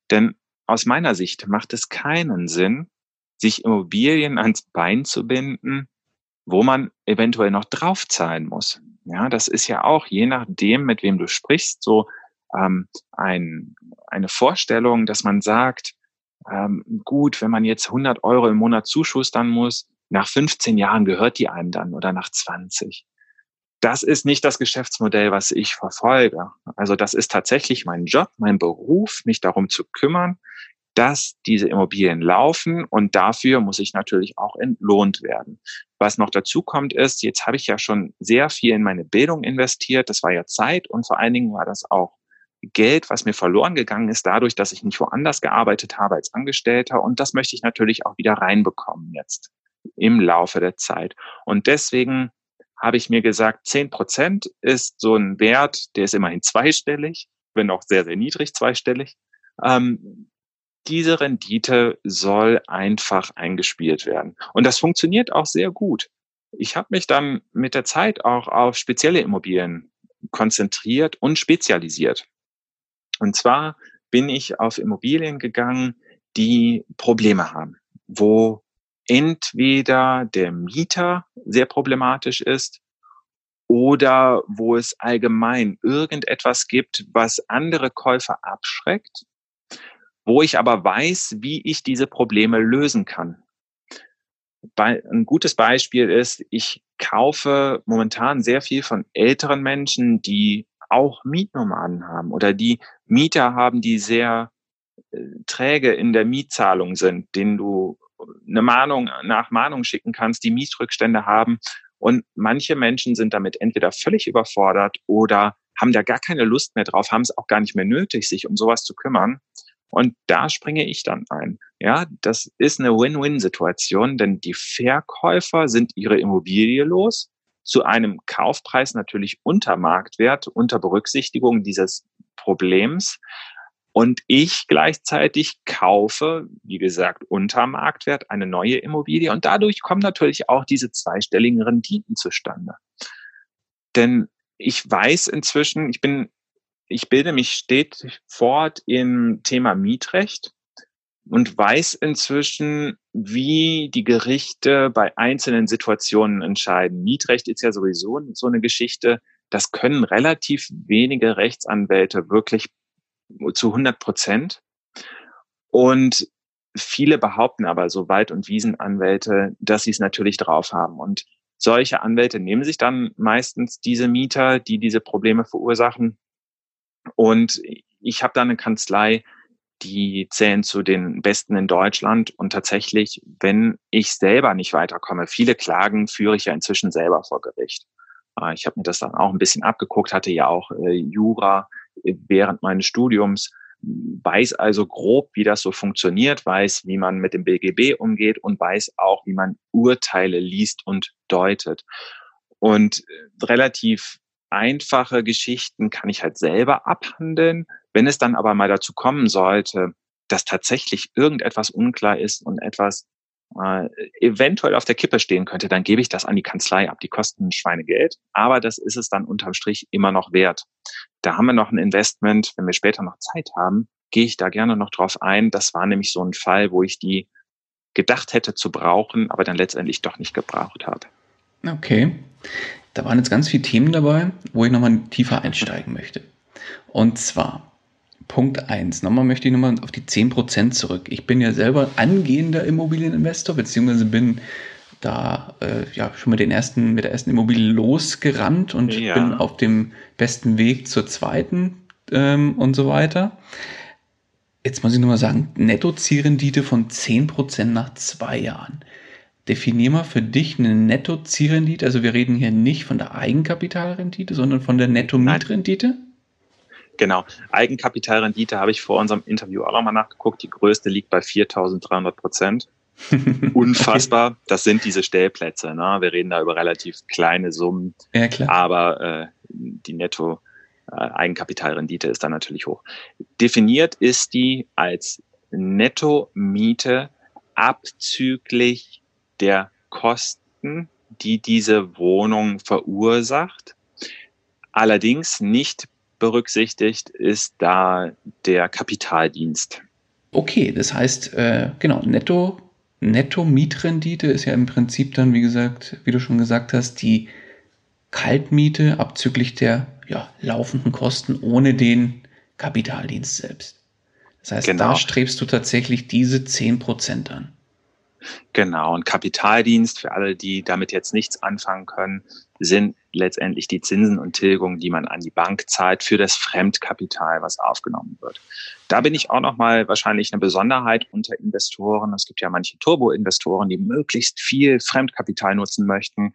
Speaker 2: Denn aus meiner Sicht macht es keinen Sinn, sich Immobilien ans Bein zu binden, wo man eventuell noch draufzahlen muss. Ja, das ist ja auch je nachdem, mit wem du sprichst, so ähm, ein, eine Vorstellung, dass man sagt, ähm, gut, wenn man jetzt 100 Euro im Monat zuschustern muss, nach 15 Jahren gehört die einem dann oder nach 20. Das ist nicht das Geschäftsmodell, was ich verfolge. Also das ist tatsächlich mein Job, mein Beruf, mich darum zu kümmern, dass diese Immobilien laufen und dafür muss ich natürlich auch entlohnt werden. Was noch dazu kommt ist, jetzt habe ich ja schon sehr viel in meine Bildung investiert. Das war ja Zeit und vor allen Dingen war das auch Geld, was mir verloren gegangen ist, dadurch, dass ich nicht woanders gearbeitet habe als Angestellter. Und das möchte ich natürlich auch wieder reinbekommen jetzt im Laufe der Zeit. Und deswegen habe ich mir gesagt, zehn Prozent ist so ein Wert, der ist immerhin zweistellig, wenn auch sehr, sehr niedrig zweistellig. Ähm, diese Rendite soll einfach eingespielt werden. Und das funktioniert auch sehr gut. Ich habe mich dann mit der Zeit auch auf spezielle Immobilien konzentriert und spezialisiert. Und zwar bin ich auf Immobilien gegangen, die Probleme haben, wo entweder der Mieter sehr problematisch ist oder wo es allgemein irgendetwas gibt, was andere Käufer abschreckt, wo ich aber weiß, wie ich diese Probleme lösen kann. Ein gutes Beispiel ist, ich kaufe momentan sehr viel von älteren Menschen, die auch Mietnomaden haben oder die Mieter haben, die sehr äh, träge in der Mietzahlung sind, denen du eine Mahnung nach Mahnung schicken kannst, die Mietrückstände haben. Und manche Menschen sind damit entweder völlig überfordert oder haben da gar keine Lust mehr drauf, haben es auch gar nicht mehr nötig, sich um sowas zu kümmern. Und da springe ich dann ein. Ja, das ist eine Win-Win-Situation, denn die Verkäufer sind ihre Immobilie los, zu einem Kaufpreis natürlich unter Marktwert, unter Berücksichtigung dieses Problems. Und ich gleichzeitig kaufe, wie gesagt, unter Marktwert eine neue Immobilie und dadurch kommen natürlich auch diese zweistelligen Renditen zustande. Denn ich weiß inzwischen, ich bin ich bilde mich stets fort im Thema Mietrecht und weiß inzwischen, wie die Gerichte bei einzelnen Situationen entscheiden. Mietrecht ist ja sowieso so eine Geschichte, das können relativ wenige Rechtsanwälte wirklich zu 100 Prozent. Und viele behaupten aber, so Wald- und Wiesenanwälte, dass sie es natürlich drauf haben. Und solche Anwälte nehmen sich dann meistens diese Mieter, die diese Probleme verursachen, und ich habe da eine Kanzlei, die zählen zu den besten in Deutschland. Und tatsächlich, wenn ich selber nicht weiterkomme, viele Klagen führe ich ja inzwischen selber vor Gericht. Äh, ich habe mir das dann auch ein bisschen abgeguckt, hatte ja auch äh, Jura äh, während meines Studiums, weiß also grob, wie das so funktioniert, weiß, wie man mit dem BGB umgeht und weiß auch, wie man Urteile liest und deutet. Und relativ einfache Geschichten kann ich halt selber abhandeln. Wenn es dann aber mal dazu kommen sollte, dass tatsächlich irgendetwas unklar ist und etwas äh, eventuell auf der Kippe stehen könnte, dann gebe ich das an die Kanzlei ab. Die kosten Schweinegeld, aber das ist es dann unterm Strich immer noch wert. Da haben wir noch ein Investment. Wenn wir später noch Zeit haben, gehe ich da gerne noch drauf ein. Das war nämlich so ein Fall, wo ich die gedacht hätte zu brauchen, aber dann letztendlich doch nicht gebraucht habe.
Speaker 1: Okay. Da waren jetzt ganz viele Themen dabei, wo ich nochmal tiefer einsteigen möchte. Und zwar Punkt eins. Nochmal möchte ich nochmal auf die 10% zurück. Ich bin ja selber angehender Immobilieninvestor, beziehungsweise bin da äh, ja schon mit den ersten, mit der ersten Immobilie losgerannt und ja. bin auf dem besten Weg zur zweiten ähm, und so weiter. Jetzt muss ich nochmal sagen, Netto-Zielrendite von 10% nach zwei Jahren. Definier mal für dich eine Netto-Zielrendite. Also wir reden hier nicht von der Eigenkapitalrendite, sondern von der Netto-Mietrendite.
Speaker 2: Genau. Eigenkapitalrendite habe ich vor unserem Interview auch nochmal nachgeguckt. Die größte liegt bei 4.300 Prozent. <laughs> Unfassbar. Okay. Das sind diese Stellplätze. Ne? Wir reden da über relativ kleine Summen. Ja, klar. Aber äh, die Netto äh, Eigenkapitalrendite ist dann natürlich hoch. Definiert ist die als Netto-Miete abzüglich der Kosten, die diese Wohnung verursacht. Allerdings nicht berücksichtigt ist da der Kapitaldienst.
Speaker 1: Okay, das heißt, äh, genau, netto, netto Mietrendite ist ja im Prinzip dann, wie gesagt, wie du schon gesagt hast, die Kaltmiete abzüglich der ja, laufenden Kosten ohne den Kapitaldienst selbst. Das heißt, genau. da strebst du tatsächlich diese 10% an.
Speaker 2: Genau, und Kapitaldienst für alle, die damit jetzt nichts anfangen können, sind letztendlich die Zinsen und Tilgungen, die man an die Bank zahlt für das Fremdkapital, was aufgenommen wird. Da bin ich auch nochmal wahrscheinlich eine Besonderheit unter Investoren. Es gibt ja manche Turbo-Investoren, die möglichst viel Fremdkapital nutzen möchten.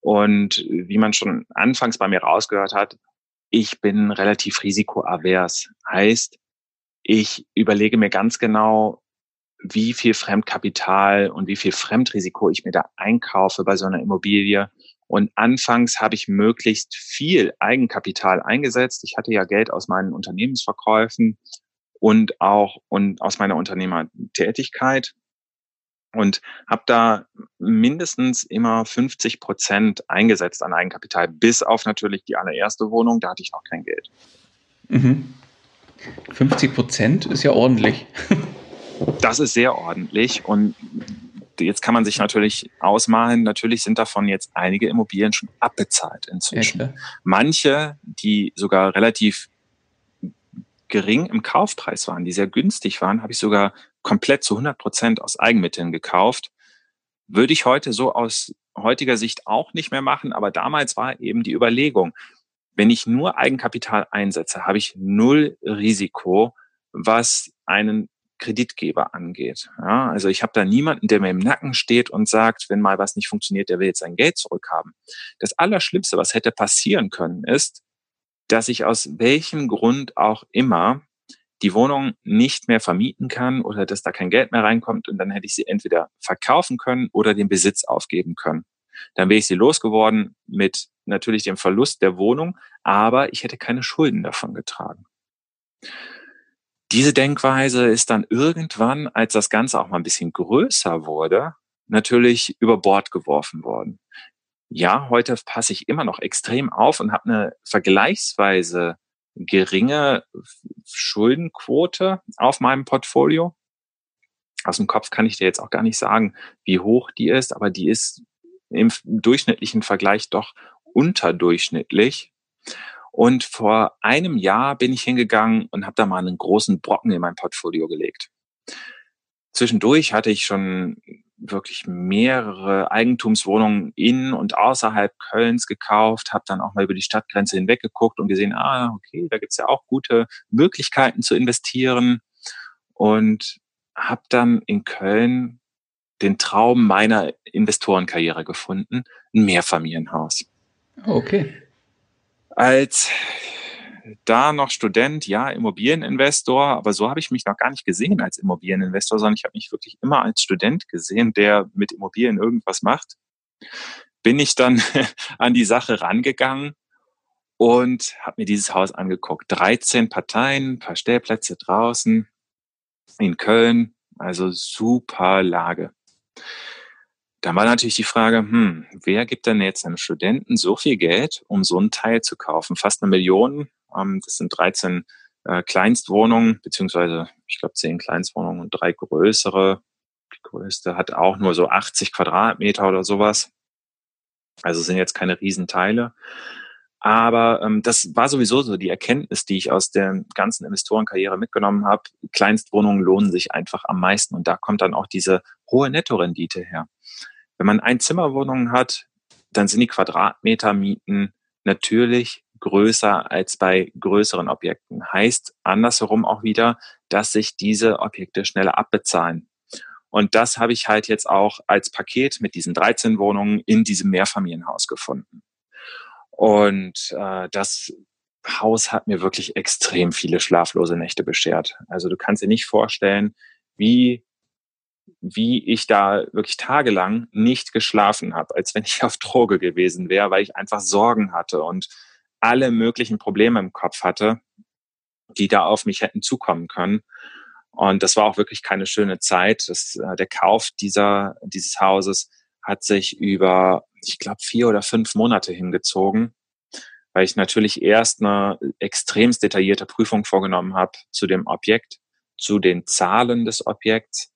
Speaker 2: Und wie man schon anfangs bei mir rausgehört hat, ich bin relativ risikoavers. Heißt, ich überlege mir ganz genau, wie viel Fremdkapital und wie viel Fremdrisiko ich mir da einkaufe bei so einer Immobilie. Und anfangs habe ich möglichst viel Eigenkapital eingesetzt. Ich hatte ja Geld aus meinen Unternehmensverkäufen und auch und aus meiner Unternehmertätigkeit und habe da mindestens immer 50 Prozent eingesetzt an Eigenkapital, bis auf natürlich die allererste Wohnung, da hatte ich noch kein Geld.
Speaker 1: Mhm. 50 Prozent ist ja ordentlich. <laughs>
Speaker 2: Das ist sehr ordentlich und jetzt kann man sich natürlich ausmalen, natürlich sind davon jetzt einige Immobilien schon abbezahlt inzwischen. Ja, Manche, die sogar relativ gering im Kaufpreis waren, die sehr günstig waren, habe ich sogar komplett zu 100 Prozent aus Eigenmitteln gekauft. Würde ich heute so aus heutiger Sicht auch nicht mehr machen, aber damals war eben die Überlegung, wenn ich nur Eigenkapital einsetze, habe ich null Risiko, was einen Kreditgeber angeht. Ja, also ich habe da niemanden, der mir im Nacken steht und sagt, wenn mal was nicht funktioniert, der will jetzt sein Geld zurückhaben. Das Allerschlimmste, was hätte passieren können, ist, dass ich aus welchem Grund auch immer die Wohnung nicht mehr vermieten kann oder dass da kein Geld mehr reinkommt und dann hätte ich sie entweder verkaufen können oder den Besitz aufgeben können. Dann wäre ich sie losgeworden mit natürlich dem Verlust der Wohnung, aber ich hätte keine Schulden davon getragen. Diese Denkweise ist dann irgendwann, als das Ganze auch mal ein bisschen größer wurde, natürlich über Bord geworfen worden. Ja, heute passe ich immer noch extrem auf und habe eine vergleichsweise geringe Schuldenquote auf meinem Portfolio. Aus dem Kopf kann ich dir jetzt auch gar nicht sagen, wie hoch die ist, aber die ist im durchschnittlichen Vergleich doch unterdurchschnittlich. Und vor einem Jahr bin ich hingegangen und habe da mal einen großen Brocken in mein Portfolio gelegt. Zwischendurch hatte ich schon wirklich mehrere Eigentumswohnungen in und außerhalb Kölns gekauft, habe dann auch mal über die Stadtgrenze hinweg geguckt und gesehen, ah, okay, da gibt's ja auch gute Möglichkeiten zu investieren. Und habe dann in Köln den Traum meiner Investorenkarriere gefunden, ein Mehrfamilienhaus.
Speaker 1: Okay.
Speaker 2: Als da noch Student, ja, Immobilieninvestor, aber so habe ich mich noch gar nicht gesehen als Immobilieninvestor, sondern ich habe mich wirklich immer als Student gesehen, der mit Immobilien irgendwas macht. Bin ich dann <laughs> an die Sache rangegangen und habe mir dieses Haus angeguckt. 13 Parteien, paar Stellplätze draußen in Köln, also super Lage. Dann war natürlich die Frage, hm, wer gibt denn jetzt einem Studenten so viel Geld, um so ein Teil zu kaufen? Fast eine Million. Ähm, das sind 13 äh, Kleinstwohnungen, beziehungsweise ich glaube 10 Kleinstwohnungen und drei größere. Die größte hat auch nur so 80 Quadratmeter oder sowas. Also sind jetzt keine Riesenteile. Aber ähm, das war sowieso so die Erkenntnis, die ich aus der ganzen Investorenkarriere mitgenommen habe. Kleinstwohnungen lohnen sich einfach am meisten und da kommt dann auch diese hohe Nettorendite her. Wenn man Einzimmerwohnungen hat, dann sind die Quadratmetermieten natürlich größer als bei größeren Objekten. Heißt andersherum auch wieder, dass sich diese Objekte schneller abbezahlen. Und das habe ich halt jetzt auch als Paket mit diesen 13 Wohnungen in diesem Mehrfamilienhaus gefunden. Und äh, das Haus hat mir wirklich extrem viele schlaflose Nächte beschert. Also du kannst dir nicht vorstellen, wie wie ich da wirklich tagelang nicht geschlafen habe, als wenn ich <laughs> auf Droge gewesen wäre, weil ich einfach Sorgen hatte und alle möglichen Probleme im Kopf hatte, die da auf mich hätten zukommen können. Und das war auch wirklich keine schöne Zeit. Das, äh, der Kauf dieser, dieses Hauses hat sich über, ich glaube, vier oder fünf Monate hingezogen, weil ich natürlich erst eine extremst detaillierte Prüfung vorgenommen habe zu dem Objekt, zu den Zahlen des Objekts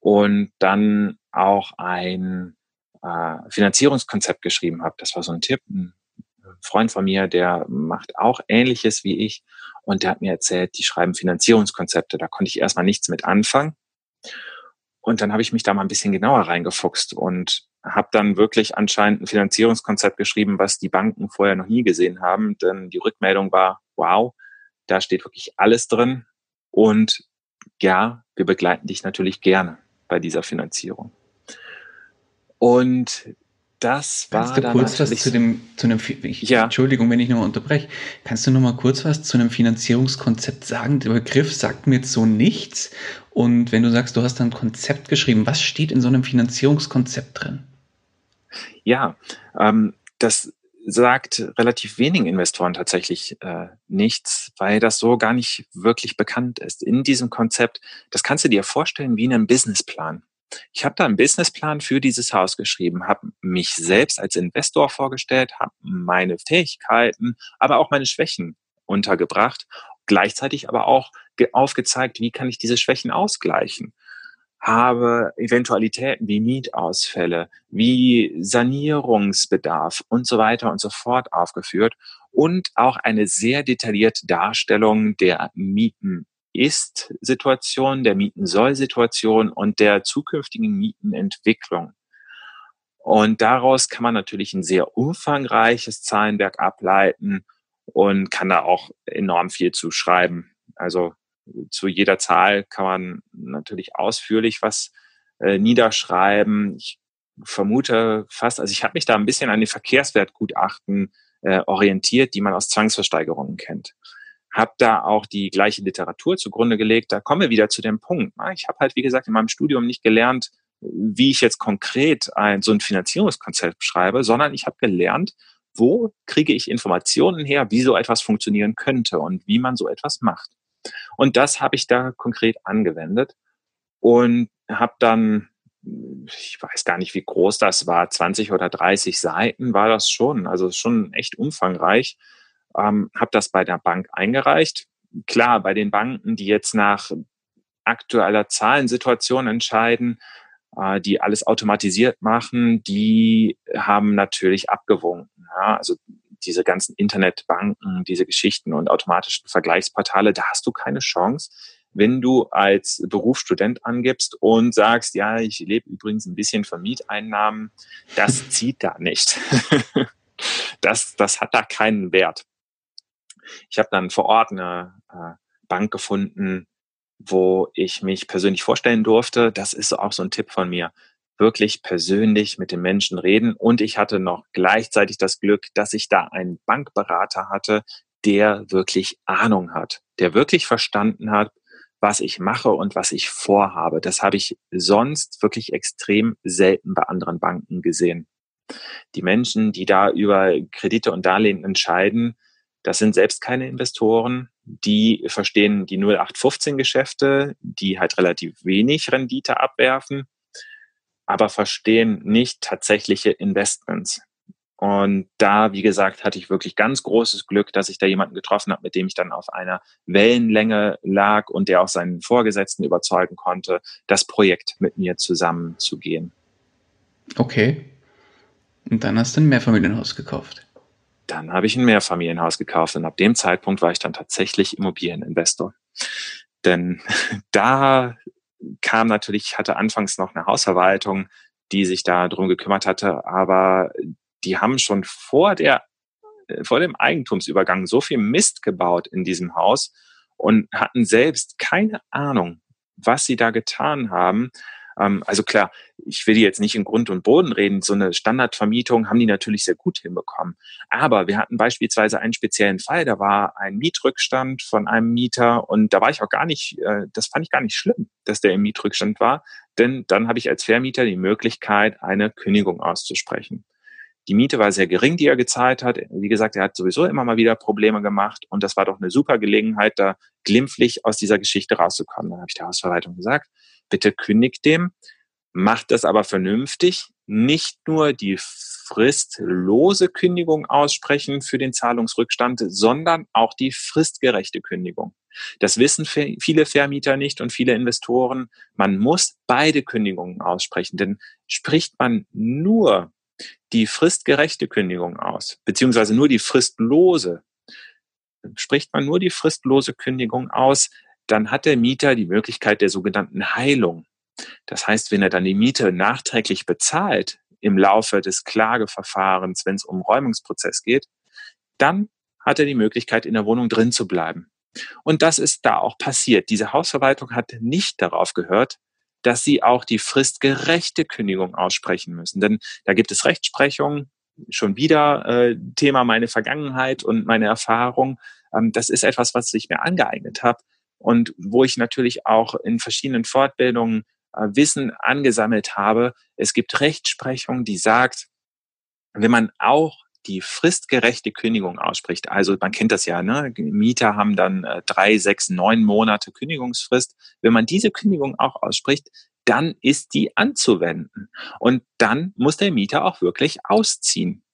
Speaker 2: und dann auch ein äh, Finanzierungskonzept geschrieben habe. Das war so ein Tipp. Ein Freund von mir, der macht auch Ähnliches wie ich und der hat mir erzählt, die schreiben Finanzierungskonzepte. Da konnte ich erstmal nichts mit anfangen. Und dann habe ich mich da mal ein bisschen genauer reingefuchst und habe dann wirklich anscheinend ein Finanzierungskonzept geschrieben, was die Banken vorher noch nie gesehen haben. Denn die Rückmeldung war, wow, da steht wirklich alles drin. Und ja, wir begleiten dich natürlich gerne bei dieser Finanzierung. Und das war
Speaker 1: Kannst du kurz was zu dem, zu einem, ich, ja. Entschuldigung, wenn ich nochmal unterbreche. Kannst du nochmal kurz was zu einem Finanzierungskonzept sagen? Der Begriff sagt mir jetzt so nichts. Und wenn du sagst, du hast ein Konzept geschrieben, was steht in so einem Finanzierungskonzept drin?
Speaker 2: Ja, ähm, das sagt relativ wenigen Investoren tatsächlich äh, nichts, weil das so gar nicht wirklich bekannt ist. In diesem Konzept, das kannst du dir vorstellen wie einen Businessplan. Ich habe da einen Businessplan für dieses Haus geschrieben, habe mich selbst als Investor vorgestellt, habe meine Fähigkeiten, aber auch meine Schwächen untergebracht, gleichzeitig aber auch aufgezeigt, wie kann ich diese Schwächen ausgleichen. Habe Eventualitäten wie Mietausfälle, wie Sanierungsbedarf und so weiter und so fort aufgeführt und auch eine sehr detaillierte Darstellung der Mieten ist-Situation, der Mieten-soll-Situation und der zukünftigen Mietenentwicklung. Und daraus kann man natürlich ein sehr umfangreiches Zahlenwerk ableiten und kann da auch enorm viel zu schreiben. Also zu jeder Zahl kann man natürlich ausführlich was äh, niederschreiben. Ich vermute fast, also ich habe mich da ein bisschen an den Verkehrswertgutachten äh, orientiert, die man aus Zwangsversteigerungen kennt. Hab da auch die gleiche Literatur zugrunde gelegt. Da kommen wir wieder zu dem Punkt. Ne? Ich habe halt, wie gesagt, in meinem Studium nicht gelernt, wie ich jetzt konkret ein, so ein Finanzierungskonzept schreibe, sondern ich habe gelernt, wo kriege ich Informationen her, wie so etwas funktionieren könnte und wie man so etwas macht. Und das habe ich da konkret angewendet und habe dann, ich weiß gar nicht, wie groß das war, 20 oder 30 Seiten war das schon, also schon echt umfangreich. Ähm, habe das bei der Bank eingereicht. Klar, bei den Banken, die jetzt nach aktueller Zahlensituation entscheiden, äh, die alles automatisiert machen, die haben natürlich abgewunken. Ja? Also diese ganzen Internetbanken, diese Geschichten und automatischen Vergleichsportale, da hast du keine Chance, wenn du als Berufsstudent angibst und sagst, ja, ich lebe übrigens ein bisschen von Mieteinnahmen, das <laughs> zieht da nicht. <laughs> das, das hat da keinen Wert. Ich habe dann vor Ort eine äh, Bank gefunden, wo ich mich persönlich vorstellen durfte. Das ist auch so ein Tipp von mir wirklich persönlich mit den Menschen reden. Und ich hatte noch gleichzeitig das Glück, dass ich da einen Bankberater hatte, der wirklich Ahnung hat, der wirklich verstanden hat, was ich mache und was ich vorhabe. Das habe ich sonst wirklich extrem selten bei anderen Banken gesehen. Die Menschen, die da über Kredite und Darlehen entscheiden, das sind selbst keine Investoren. Die verstehen die 0815 Geschäfte, die halt relativ wenig Rendite abwerfen aber verstehen nicht tatsächliche Investments. Und da, wie gesagt, hatte ich wirklich ganz großes Glück, dass ich da jemanden getroffen habe, mit dem ich dann auf einer Wellenlänge lag und der auch seinen Vorgesetzten überzeugen konnte, das Projekt mit mir zusammenzugehen.
Speaker 1: Okay. Und dann hast du ein Mehrfamilienhaus gekauft.
Speaker 2: Dann habe ich ein Mehrfamilienhaus gekauft und ab dem Zeitpunkt war ich dann tatsächlich Immobilieninvestor. Denn <laughs> da kam natürlich, ich hatte anfangs noch eine Hausverwaltung, die sich da drum gekümmert hatte, aber die haben schon vor der, äh, vor dem Eigentumsübergang so viel Mist gebaut in diesem Haus und hatten selbst keine Ahnung, was sie da getan haben, ähm, also klar, ich will jetzt nicht in Grund und Boden reden. So eine Standardvermietung haben die natürlich sehr gut hinbekommen. Aber wir hatten beispielsweise einen speziellen Fall, da war ein Mietrückstand von einem Mieter und da war ich auch gar nicht, äh, das fand ich gar nicht schlimm, dass der im Mietrückstand war, denn dann habe ich als Vermieter die Möglichkeit, eine Kündigung auszusprechen. Die Miete war sehr gering, die er gezahlt hat. Wie gesagt, er hat sowieso immer mal wieder Probleme gemacht und das war doch eine super Gelegenheit, da glimpflich aus dieser Geschichte rauszukommen. Dann habe ich der Hausverwaltung gesagt, bitte kündigt dem, macht das aber vernünftig, nicht nur die fristlose Kündigung aussprechen für den Zahlungsrückstand, sondern auch die fristgerechte Kündigung. Das wissen viele Vermieter nicht und viele Investoren. Man muss beide Kündigungen aussprechen, denn spricht man nur die fristgerechte Kündigung aus, beziehungsweise nur die fristlose, spricht man nur die fristlose Kündigung aus, dann hat der Mieter die Möglichkeit der sogenannten Heilung. Das heißt, wenn er dann die Miete nachträglich bezahlt im Laufe des Klageverfahrens, wenn es um Räumungsprozess geht, dann hat er die Möglichkeit, in der Wohnung drin zu bleiben. Und das ist da auch passiert. Diese Hausverwaltung hat nicht darauf gehört, dass sie auch die fristgerechte Kündigung aussprechen müssen. Denn da gibt es Rechtsprechung, schon wieder äh, Thema meine Vergangenheit und meine Erfahrung. Ähm, das ist etwas, was ich mir angeeignet habe und wo ich natürlich auch in verschiedenen Fortbildungen äh, Wissen angesammelt habe. Es gibt Rechtsprechung, die sagt, wenn man auch die fristgerechte Kündigung ausspricht, also man kennt das ja, ne? Mieter haben dann äh, drei, sechs, neun Monate Kündigungsfrist. Wenn man diese Kündigung auch ausspricht, dann ist die anzuwenden. Und dann muss der Mieter auch wirklich ausziehen.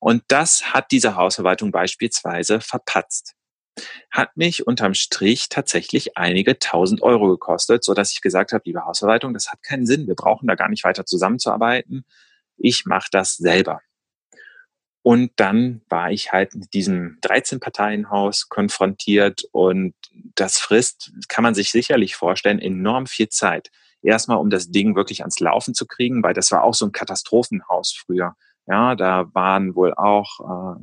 Speaker 2: Und das hat diese Hausverwaltung beispielsweise verpatzt. Hat mich unterm Strich tatsächlich einige tausend Euro gekostet, so dass ich gesagt habe, liebe Hausverwaltung, das hat keinen Sinn. Wir brauchen da gar nicht weiter zusammenzuarbeiten. Ich mache das selber. Und dann war ich halt mit diesem 13-Parteien-Haus konfrontiert und das frisst, kann man sich sicherlich vorstellen, enorm viel Zeit. Erstmal, um das Ding wirklich ans Laufen zu kriegen, weil das war auch so ein Katastrophenhaus früher. Ja, da waren wohl auch äh,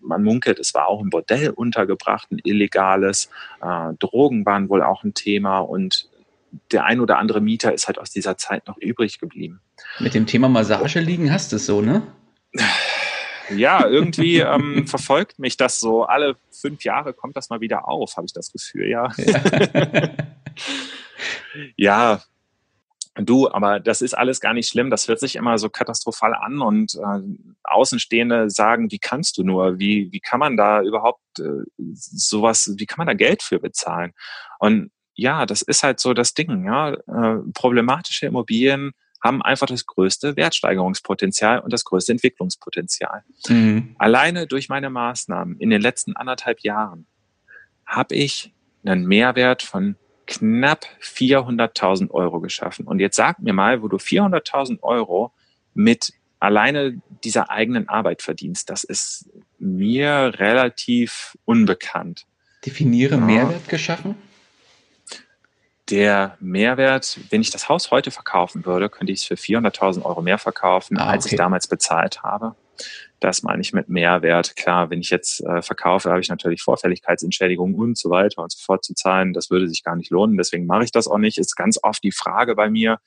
Speaker 2: man munkelt, es war auch ein Bordell untergebracht, ein illegales. Äh, Drogen waren wohl auch ein Thema und der ein oder andere Mieter ist halt aus dieser Zeit noch übrig geblieben.
Speaker 1: Mit dem Thema Massage liegen hast du es so, ne?
Speaker 2: Ja, irgendwie ähm, <laughs> verfolgt mich das so. Alle fünf Jahre kommt das mal wieder auf, habe ich das Gefühl, ja. Ja. <laughs> Du, aber das ist alles gar nicht schlimm. Das hört sich immer so katastrophal an und äh, Außenstehende sagen, wie kannst du nur? Wie, wie kann man da überhaupt äh, sowas, wie kann man da Geld für bezahlen? Und ja, das ist halt so das Ding. Ja, äh, problematische Immobilien haben einfach das größte Wertsteigerungspotenzial und das größte Entwicklungspotenzial. Mhm. Alleine durch meine Maßnahmen in den letzten anderthalb Jahren habe ich einen Mehrwert von knapp 400.000 Euro geschaffen. Und jetzt sag mir mal, wo du 400.000 Euro mit alleine dieser eigenen Arbeit verdienst. Das ist mir relativ unbekannt.
Speaker 1: Definiere ja. Mehrwert geschaffen?
Speaker 2: Der Mehrwert, wenn ich das Haus heute verkaufen würde, könnte ich es für 400.000 Euro mehr verkaufen, ah, okay. als ich damals bezahlt habe. Das meine ich mit Mehrwert. Klar, wenn ich jetzt äh, verkaufe, habe ich natürlich Vorfälligkeitsentschädigungen und so weiter und so fort zu zahlen. Das würde sich gar nicht lohnen. Deswegen mache ich das auch nicht. Ist ganz oft die Frage bei mir,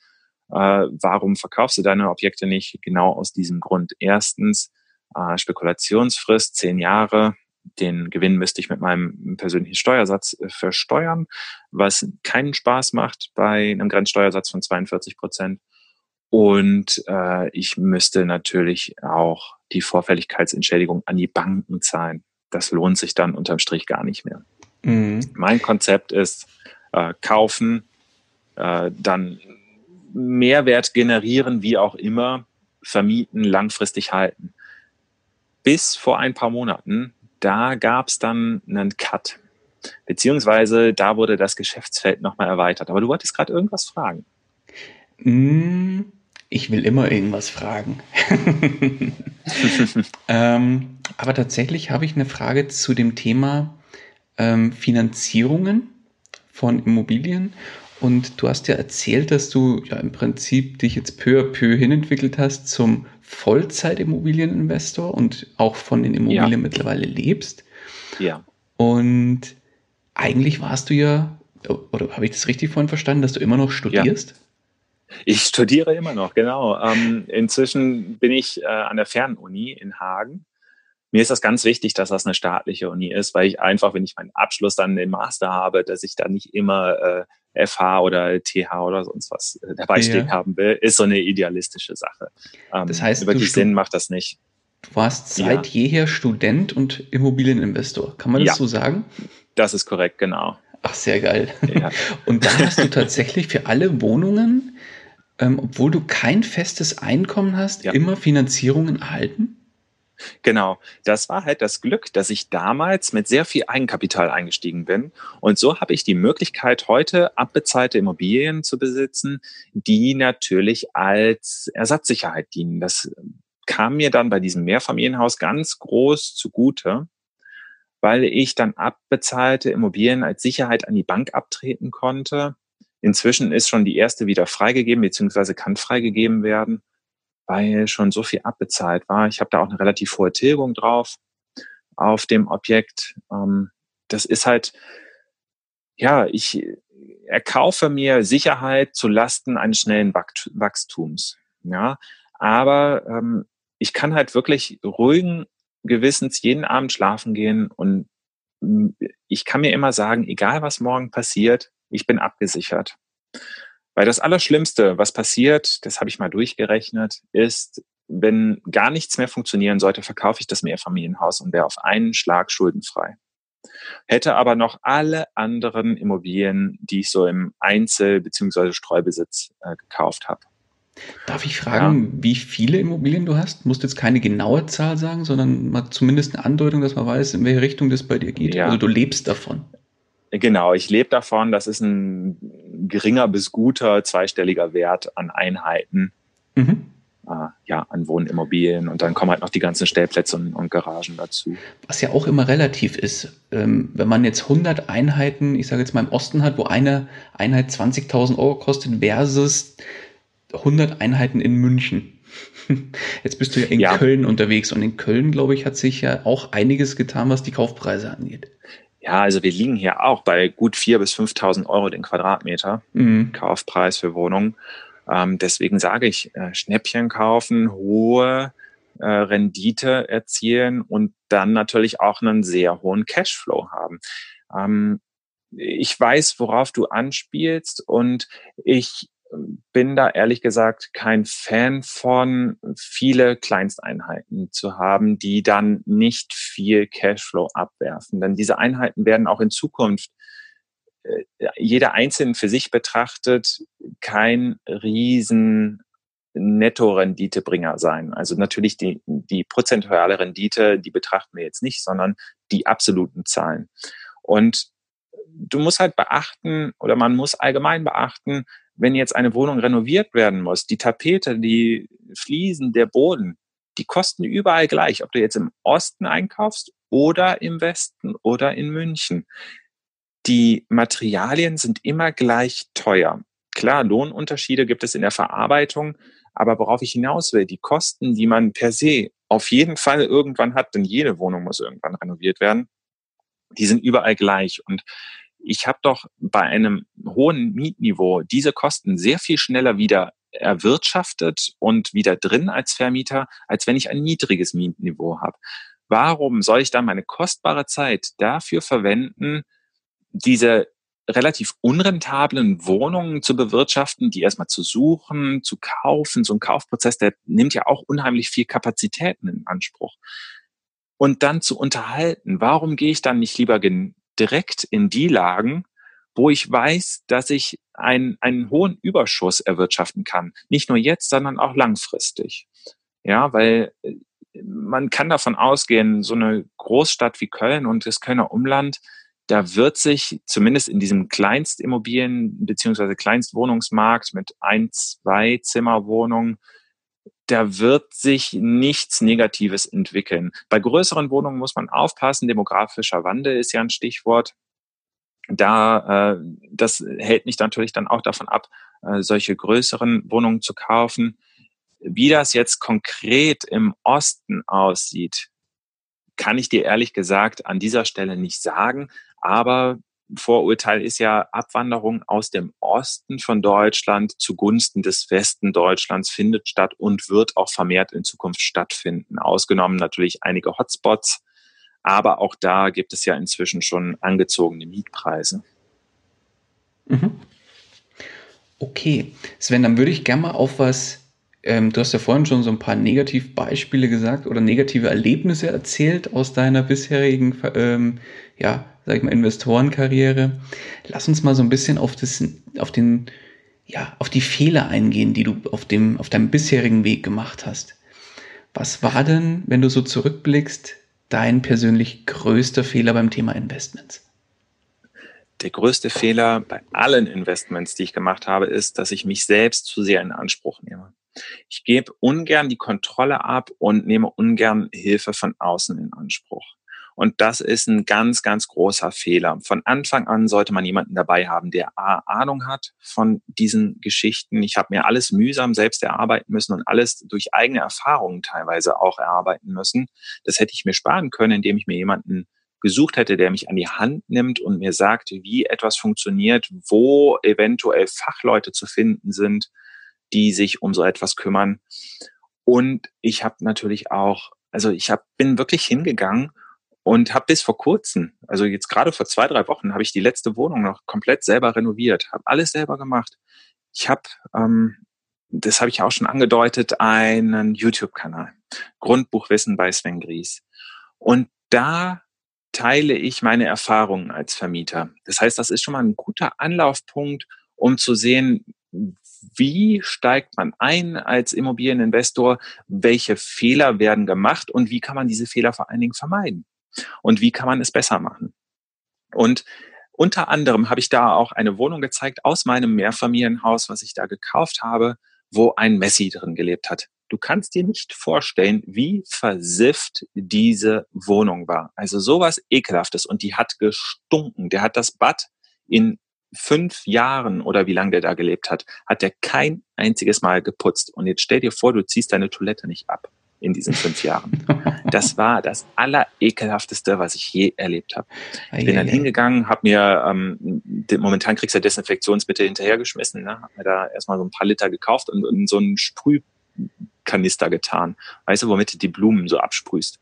Speaker 2: äh, warum verkaufst du deine Objekte nicht? Genau aus diesem Grund. Erstens, äh, Spekulationsfrist, zehn Jahre. Den Gewinn müsste ich mit meinem persönlichen Steuersatz äh, versteuern, was keinen Spaß macht bei einem Grenzsteuersatz von 42 Prozent. Und äh, ich müsste natürlich auch die Vorfälligkeitsentschädigung an die Banken zahlen. Das lohnt sich dann unterm Strich gar nicht mehr. Mhm. Mein Konzept ist äh, kaufen, äh, dann Mehrwert generieren, wie auch immer, vermieten, langfristig halten. Bis vor ein paar Monaten, da gab es dann einen Cut. Beziehungsweise da wurde das Geschäftsfeld nochmal erweitert. Aber du wolltest gerade irgendwas fragen.
Speaker 1: Mm, ich will immer irgendwas fragen. <laughs> ähm, aber tatsächlich habe ich eine Frage zu dem Thema ähm, Finanzierungen von Immobilien. Und du hast ja erzählt, dass du ja im Prinzip dich jetzt peu à peu hinentwickelt hast zum Vollzeit-Immobilieninvestor und auch von den Immobilien ja. mittlerweile lebst.
Speaker 2: Ja.
Speaker 1: Und eigentlich warst du ja, oder habe ich das richtig vorhin verstanden, dass du immer noch studierst? Ja.
Speaker 2: Ich studiere immer noch, genau. Ähm, inzwischen bin ich äh, an der Fernuni in Hagen. Mir ist das ganz wichtig, dass das eine staatliche Uni ist, weil ich einfach, wenn ich meinen Abschluss dann im Master habe, dass ich da nicht immer äh, FH oder TH oder sonst was äh, dabei ja. stehen haben will, ist so eine idealistische Sache.
Speaker 1: Ähm, das heißt,
Speaker 2: wirklich Sinn macht das nicht.
Speaker 1: Du warst seit ja. jeher Student und Immobilieninvestor. Kann man das ja. so sagen?
Speaker 2: Das ist korrekt, genau.
Speaker 1: Ach, sehr geil. Ja. Und da hast du tatsächlich für alle Wohnungen ähm, obwohl du kein festes Einkommen hast, ja. immer Finanzierungen erhalten?
Speaker 2: Genau, das war halt das Glück, dass ich damals mit sehr viel Eigenkapital eingestiegen bin. Und so habe ich die Möglichkeit, heute abbezahlte Immobilien zu besitzen, die natürlich als Ersatzsicherheit dienen. Das kam mir dann bei diesem Mehrfamilienhaus ganz groß zugute, weil ich dann abbezahlte Immobilien als Sicherheit an die Bank abtreten konnte Inzwischen ist schon die erste wieder freigegeben, beziehungsweise kann freigegeben werden, weil schon so viel abbezahlt war. Ich habe da auch eine relativ hohe Tilgung drauf auf dem Objekt. Ähm, das ist halt, ja, ich erkaufe mir Sicherheit zu Lasten eines schnellen Wachstums. Ja, aber ähm, ich kann halt wirklich ruhigen Gewissens jeden Abend schlafen gehen und ich kann mir immer sagen, egal was morgen passiert, ich bin abgesichert. Weil das Allerschlimmste, was passiert, das habe ich mal durchgerechnet, ist, wenn gar nichts mehr funktionieren sollte, verkaufe ich das Mehrfamilienhaus und wäre auf einen Schlag schuldenfrei. Hätte aber noch alle anderen Immobilien, die ich so im Einzel- bzw. Streubesitz äh, gekauft habe.
Speaker 1: Darf ich fragen, ja. wie viele Immobilien du hast? Du musst jetzt keine genaue Zahl sagen, sondern mal zumindest eine Andeutung, dass man weiß, in welche Richtung das bei dir geht. Ja. Also du lebst davon.
Speaker 2: Genau, ich lebe davon. Das ist ein geringer bis guter zweistelliger Wert an Einheiten. Mhm. Äh, ja, an Wohnimmobilien und dann kommen halt noch die ganzen Stellplätze und, und Garagen dazu.
Speaker 1: Was ja auch immer relativ ist. Ähm, wenn man jetzt 100 Einheiten, ich sage jetzt mal im Osten hat, wo eine Einheit 20.000 Euro kostet versus 100 Einheiten in München. <laughs> Jetzt bist du ja in ja. Köln unterwegs und in Köln, glaube ich, hat sich ja auch einiges getan, was die Kaufpreise angeht.
Speaker 2: Ja, also wir liegen hier auch bei gut 4.000 bis 5.000 Euro den Quadratmeter mhm. Kaufpreis für Wohnungen. Ähm, deswegen sage ich, äh, Schnäppchen kaufen, hohe äh, Rendite erzielen und dann natürlich auch einen sehr hohen Cashflow haben. Ähm, ich weiß, worauf du anspielst und ich bin da ehrlich gesagt kein Fan von, viele Kleinsteinheiten zu haben, die dann nicht viel Cashflow abwerfen. Denn diese Einheiten werden auch in Zukunft äh, jeder einzeln für sich betrachtet kein riesen Netto-Renditebringer sein. Also natürlich die, die prozentuale Rendite, die betrachten wir jetzt nicht, sondern die absoluten Zahlen. Und du musst halt beachten oder man muss allgemein beachten, wenn jetzt eine Wohnung renoviert werden muss, die Tapete, die Fliesen, der Boden, die kosten überall gleich, ob du jetzt im Osten einkaufst oder im Westen oder in München. Die Materialien sind immer gleich teuer. Klar, Lohnunterschiede gibt es in der Verarbeitung, aber worauf ich hinaus will, die Kosten, die man per se auf jeden Fall irgendwann hat, denn jede Wohnung muss irgendwann renoviert werden, die sind überall gleich. Und ich habe doch bei einem hohen Mietniveau diese Kosten sehr viel schneller wieder erwirtschaftet und wieder drin als Vermieter, als wenn ich ein niedriges Mietniveau habe. Warum soll ich dann meine kostbare Zeit dafür verwenden, diese relativ unrentablen Wohnungen zu bewirtschaften, die erstmal zu suchen, zu kaufen. So ein Kaufprozess, der nimmt ja auch unheimlich viel Kapazitäten in Anspruch. Und dann zu unterhalten, warum gehe ich dann nicht lieber direkt in die Lagen, wo ich weiß, dass ich einen, einen hohen Überschuss erwirtschaften kann. Nicht nur jetzt, sondern auch langfristig. Ja, weil äh, man kann davon ausgehen, so eine Großstadt wie Köln und das Kölner Umland, da wird sich zumindest in diesem Kleinstimmobilien beziehungsweise Kleinstwohnungsmarkt mit ein, zwei Zimmerwohnungen da wird sich nichts Negatives entwickeln. Bei größeren Wohnungen muss man aufpassen. Demografischer Wandel ist ja ein Stichwort. Da, äh, das hält mich natürlich dann auch davon ab, äh, solche größeren Wohnungen zu kaufen. Wie das jetzt konkret im Osten aussieht, kann ich dir ehrlich gesagt an dieser Stelle nicht sagen. Aber Vorurteil ist ja Abwanderung aus dem Osten von Deutschland zugunsten des Westen Deutschlands findet statt und wird auch vermehrt in Zukunft stattfinden. Ausgenommen natürlich einige Hotspots, aber auch da gibt es ja inzwischen schon angezogene Mietpreise.
Speaker 1: Mhm. Okay, Sven, dann würde ich gerne mal auf was ähm, du hast ja vorhin schon so ein paar Negativbeispiele gesagt oder negative Erlebnisse erzählt aus deiner bisherigen, ähm, ja, sag ich mal, Investorenkarriere. Lass uns mal so ein bisschen auf das, auf den, ja, auf die Fehler eingehen, die du auf dem, auf deinem bisherigen Weg gemacht hast. Was war denn, wenn du so zurückblickst, dein persönlich größter Fehler beim Thema Investments?
Speaker 2: Der größte Fehler bei allen Investments, die ich gemacht habe, ist, dass ich mich selbst zu sehr in Anspruch nehme. Ich gebe ungern die Kontrolle ab und nehme ungern Hilfe von außen in Anspruch. Und das ist ein ganz, ganz großer Fehler. Von Anfang an sollte man jemanden dabei haben, der A, Ahnung hat von diesen Geschichten. Ich habe mir alles mühsam selbst erarbeiten müssen und alles durch eigene Erfahrungen teilweise auch erarbeiten müssen. Das hätte ich mir sparen können, indem ich mir jemanden gesucht hätte, der mich an die Hand nimmt und mir sagt, wie etwas funktioniert, wo eventuell Fachleute zu finden sind, die sich um so etwas kümmern. Und ich habe natürlich auch, also ich hab, bin wirklich hingegangen und habe bis vor kurzem, also jetzt gerade vor zwei, drei Wochen, habe ich die letzte Wohnung noch komplett selber renoviert, habe alles selber gemacht. Ich habe, ähm, das habe ich auch schon angedeutet, einen YouTube-Kanal, Grundbuchwissen bei Sven Gries. Und da teile ich meine Erfahrungen als Vermieter. Das heißt, das ist schon mal ein guter Anlaufpunkt, um zu sehen, wie steigt man ein als Immobilieninvestor, welche Fehler werden gemacht und wie kann man diese Fehler vor allen Dingen vermeiden und wie kann man es besser machen. Und unter anderem habe ich da auch eine Wohnung gezeigt aus meinem Mehrfamilienhaus, was ich da gekauft habe, wo ein Messi drin gelebt hat. Du kannst dir nicht vorstellen, wie versifft diese Wohnung war. Also sowas ekelhaftes und die hat gestunken. Der hat das Bad in fünf Jahren oder wie lange der da gelebt hat, hat der kein einziges Mal geputzt. Und jetzt stell dir vor, du ziehst deine Toilette nicht ab in diesen fünf Jahren. Das war das allerekelhafteste, was ich je erlebt habe. Ich bin dann hingegangen, habe mir, ähm, momentan kriegst du ja Desinfektionsmittel hinterhergeschmissen, ne? habe mir da erstmal so ein paar Liter gekauft und in so einen Sprühkanister getan. Weißt du, womit du die Blumen so absprühst.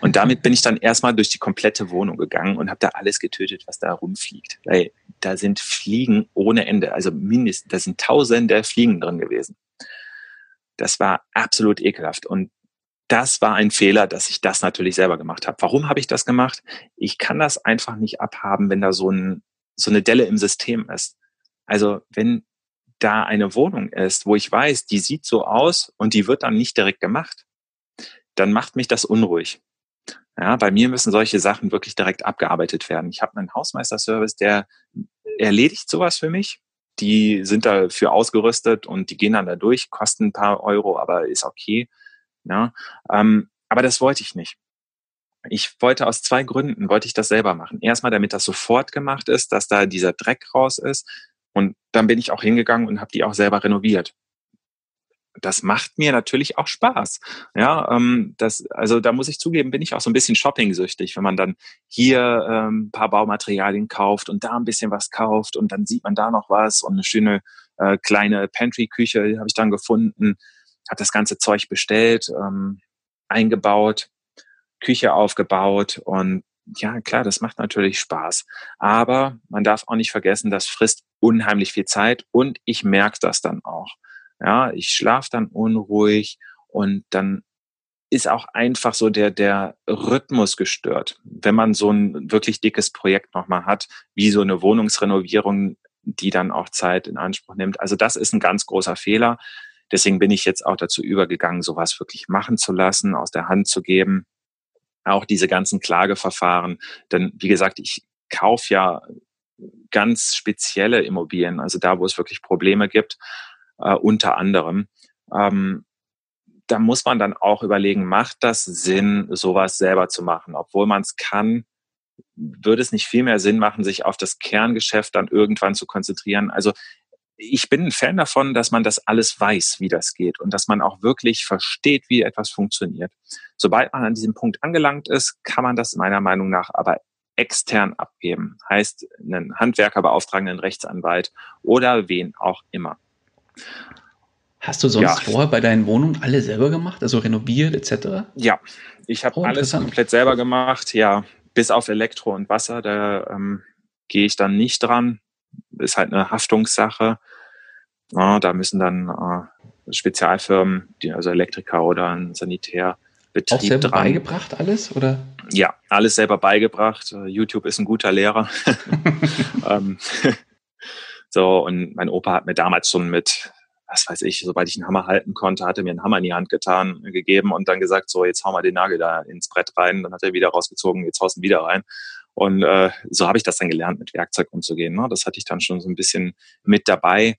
Speaker 2: Und damit bin ich dann erstmal durch die komplette Wohnung gegangen und habe da alles getötet, was da rumfliegt. Weil da sind Fliegen ohne Ende, also mindestens, da sind tausende Fliegen drin gewesen. Das war absolut ekelhaft. Und das war ein Fehler, dass ich das natürlich selber gemacht habe. Warum habe ich das gemacht? Ich kann das einfach nicht abhaben, wenn da so, ein, so eine Delle im System ist. Also wenn da eine Wohnung ist, wo ich weiß, die sieht so aus und die wird dann nicht direkt gemacht, dann macht mich das unruhig. Ja, bei mir müssen solche Sachen wirklich direkt abgearbeitet werden. Ich habe einen Hausmeisterservice, der erledigt sowas für mich. Die sind dafür ausgerüstet und die gehen dann da durch, kosten ein paar Euro, aber ist okay. Ja, ähm, aber das wollte ich nicht. Ich wollte aus zwei Gründen, wollte ich das selber machen. Erstmal, damit das sofort gemacht ist, dass da dieser Dreck raus ist. Und dann bin ich auch hingegangen und habe die auch selber renoviert. Das macht mir natürlich auch Spaß. Ja, ähm, das, also da muss ich zugeben, bin ich auch so ein bisschen shopping-süchtig, wenn man dann hier ähm, paar Baumaterialien kauft und da ein bisschen was kauft und dann sieht man da noch was und eine schöne äh, kleine Pantry-Küche habe ich dann gefunden hat das ganze Zeug bestellt, ähm, eingebaut, Küche aufgebaut und ja, klar, das macht natürlich Spaß. Aber man darf auch nicht vergessen, das frisst unheimlich viel Zeit und ich merke das dann auch. Ja, ich schlafe dann unruhig und dann ist auch einfach so der, der Rhythmus gestört. Wenn man so ein wirklich dickes Projekt nochmal hat, wie so eine Wohnungsrenovierung, die dann auch Zeit in Anspruch nimmt. Also das ist ein ganz großer Fehler. Deswegen bin ich jetzt auch dazu übergegangen, sowas wirklich machen zu lassen, aus der Hand zu geben. Auch diese ganzen Klageverfahren. Denn wie gesagt, ich kaufe ja ganz spezielle Immobilien, also da, wo es wirklich Probleme gibt, äh, unter anderem. Ähm, da muss man dann auch überlegen, macht das Sinn, sowas selber zu machen? Obwohl man es kann, würde es nicht viel mehr Sinn machen, sich auf das Kerngeschäft dann irgendwann zu konzentrieren? Also ich bin ein Fan davon, dass man das alles weiß, wie das geht und dass man auch wirklich versteht, wie etwas funktioniert. Sobald man an diesem Punkt angelangt ist, kann man das meiner Meinung nach aber extern abgeben. Heißt, einen Handwerker beauftragen, einen Rechtsanwalt oder wen auch immer.
Speaker 1: Hast du sonst ja. vorher bei deinen Wohnungen alle selber gemacht, also renoviert etc.?
Speaker 2: Ja, ich habe oh, alles komplett selber gemacht, ja, bis auf Elektro und Wasser, da ähm, gehe ich dann nicht dran ist halt eine Haftungssache. Ja, da müssen dann äh, Spezialfirmen, die, also Elektriker oder ein Sanitärbetrieb
Speaker 1: Auch selber
Speaker 2: dran.
Speaker 1: beigebracht alles oder?
Speaker 2: Ja, alles selber beigebracht. Äh, YouTube ist ein guter Lehrer. <laughs> <laughs> ähm, <laughs> so und mein Opa hat mir damals schon mit was weiß ich, sobald ich einen Hammer halten konnte, hat er mir einen Hammer in die Hand getan, gegeben und dann gesagt, so, jetzt hau mal den Nagel da ins Brett rein. Dann hat er wieder rausgezogen, jetzt haust du ihn wieder rein. Und äh, so habe ich das dann gelernt, mit Werkzeug umzugehen. Ne? Das hatte ich dann schon so ein bisschen mit dabei.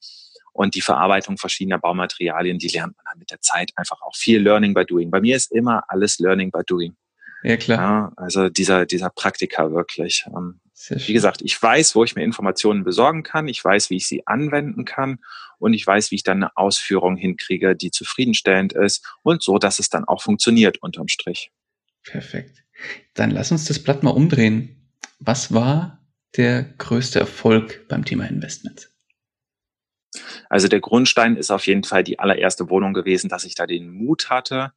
Speaker 2: Und die Verarbeitung verschiedener Baumaterialien, die lernt man dann mit der Zeit einfach auch viel Learning by Doing. Bei mir ist immer alles Learning by Doing.
Speaker 1: Ja, klar. Ja,
Speaker 2: also dieser, dieser Praktiker wirklich. Ähm, wie gesagt, ich weiß, wo ich mir Informationen besorgen kann. Ich weiß, wie ich sie anwenden kann. Und ich weiß, wie ich dann eine Ausführung hinkriege, die zufriedenstellend ist und so, dass es dann auch funktioniert unterm Strich.
Speaker 1: Perfekt. Dann lass uns das Blatt mal umdrehen. Was war der größte Erfolg beim Thema Investments?
Speaker 2: Also der Grundstein ist auf jeden Fall die allererste Wohnung gewesen, dass ich da den Mut hatte,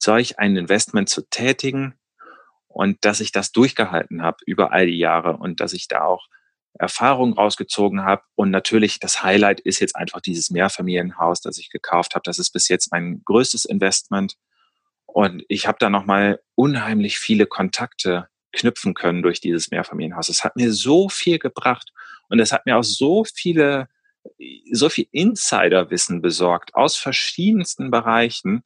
Speaker 2: solch ein Investment zu tätigen und dass ich das durchgehalten habe über all die Jahre und dass ich da auch Erfahrungen rausgezogen habe. Und natürlich das Highlight ist jetzt einfach dieses Mehrfamilienhaus, das ich gekauft habe. Das ist bis jetzt mein größtes Investment. Und ich habe da nochmal unheimlich viele Kontakte knüpfen können durch dieses Mehrfamilienhaus. Es hat mir so viel gebracht und es hat mir auch so viele so viel Insiderwissen besorgt aus verschiedensten Bereichen,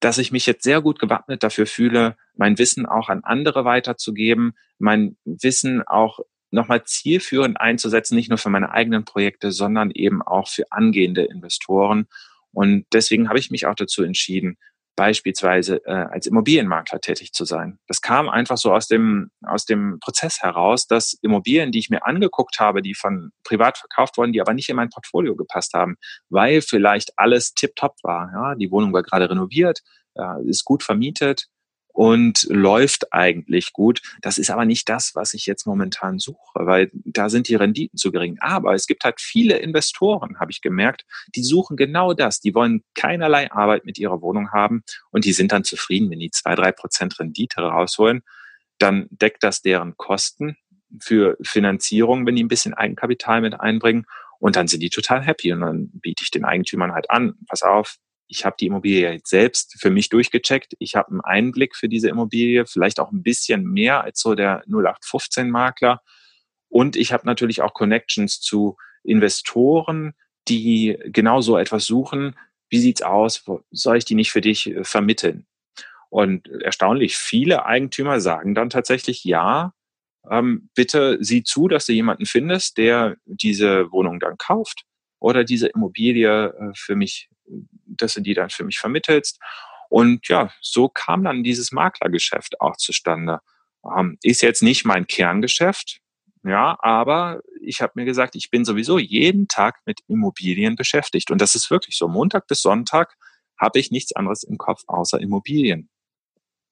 Speaker 2: dass ich mich jetzt sehr gut gewappnet dafür fühle, mein Wissen auch an andere weiterzugeben, mein Wissen auch nochmal zielführend einzusetzen, nicht nur für meine eigenen Projekte, sondern eben auch für angehende Investoren. Und deswegen habe ich mich auch dazu entschieden, beispielsweise äh, als Immobilienmakler tätig zu sein. Das kam einfach so aus dem, aus dem Prozess heraus, dass Immobilien, die ich mir angeguckt habe, die von privat verkauft wurden, die aber nicht in mein Portfolio gepasst haben, weil vielleicht alles tiptop war. Ja? Die Wohnung war gerade renoviert, äh, ist gut vermietet, und läuft eigentlich gut. Das ist aber nicht das, was ich jetzt momentan suche, weil da sind die Renditen zu gering. Aber es gibt halt viele Investoren, habe ich gemerkt, die suchen genau das. Die wollen keinerlei Arbeit mit ihrer Wohnung haben und die sind dann zufrieden, wenn die zwei, drei Prozent Rendite rausholen. Dann deckt das deren Kosten für Finanzierung, wenn die ein bisschen Eigenkapital mit einbringen. Und dann sind die total happy. Und dann biete ich den Eigentümern halt an, pass auf, ich habe die Immobilie jetzt selbst für mich durchgecheckt. Ich habe einen Einblick für diese Immobilie, vielleicht auch ein bisschen mehr als so der 0815-Makler. Und ich habe natürlich auch Connections zu Investoren, die genau so etwas suchen. Wie sieht's aus? Soll ich die nicht für dich äh, vermitteln? Und erstaunlich viele Eigentümer sagen dann tatsächlich ja. Ähm, bitte sieh zu, dass du jemanden findest, der diese Wohnung dann kauft oder diese Immobilie äh, für mich dass du die dann für mich vermittelst. Und ja, so kam dann dieses Maklergeschäft auch zustande. Ähm, ist jetzt nicht mein Kerngeschäft, ja, aber ich habe mir gesagt, ich bin sowieso jeden Tag mit Immobilien beschäftigt. Und das ist wirklich so. Montag bis Sonntag habe ich nichts anderes im Kopf außer Immobilien.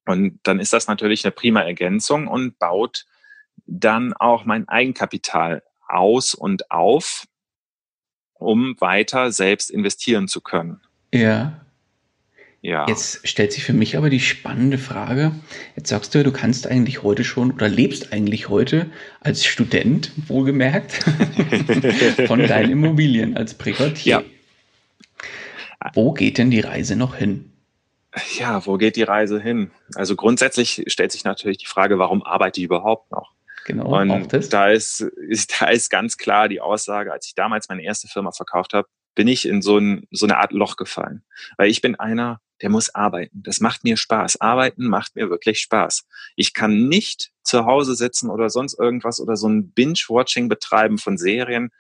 Speaker 2: Und dann ist das natürlich eine prima Ergänzung und baut dann auch mein Eigenkapital aus und auf, um weiter selbst investieren zu können.
Speaker 1: Ja. Ja. Jetzt stellt sich für mich aber die spannende Frage. Jetzt sagst du, du kannst eigentlich heute schon oder lebst eigentlich heute als Student, wohlgemerkt, <laughs> von deinen Immobilien als Privatier. Ja. Wo geht denn die Reise noch hin?
Speaker 2: Ja, wo geht die Reise hin? Also grundsätzlich stellt sich natürlich die Frage, warum arbeite ich überhaupt noch? Genau, und auch das. Da ist, <laughs> ist, da ist ganz klar die Aussage, als ich damals meine erste Firma verkauft habe, bin ich in so, ein, so eine Art Loch gefallen. Weil ich bin einer, der muss arbeiten. Das macht mir Spaß. Arbeiten macht mir wirklich Spaß. Ich kann nicht zu Hause sitzen oder sonst irgendwas oder so ein Binge-Watching betreiben von Serien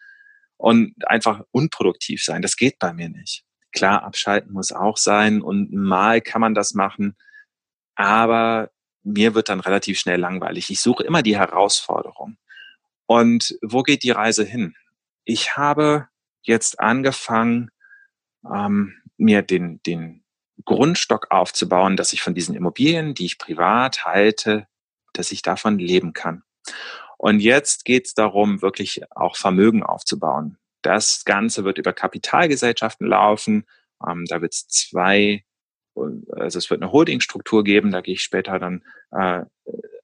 Speaker 2: und einfach unproduktiv sein. Das geht bei mir nicht. Klar, abschalten muss auch sein und mal kann man das machen. Aber mir wird dann relativ schnell langweilig. Ich suche immer die Herausforderung. Und wo geht die Reise hin? Ich habe jetzt angefangen, ähm, mir den, den Grundstock aufzubauen, dass ich von diesen Immobilien, die ich privat halte, dass ich davon leben kann. Und jetzt geht es darum, wirklich auch Vermögen aufzubauen. Das Ganze wird über Kapitalgesellschaften laufen. Ähm, da wird es zwei, also es wird eine Holdingstruktur geben, da gehe ich später dann äh,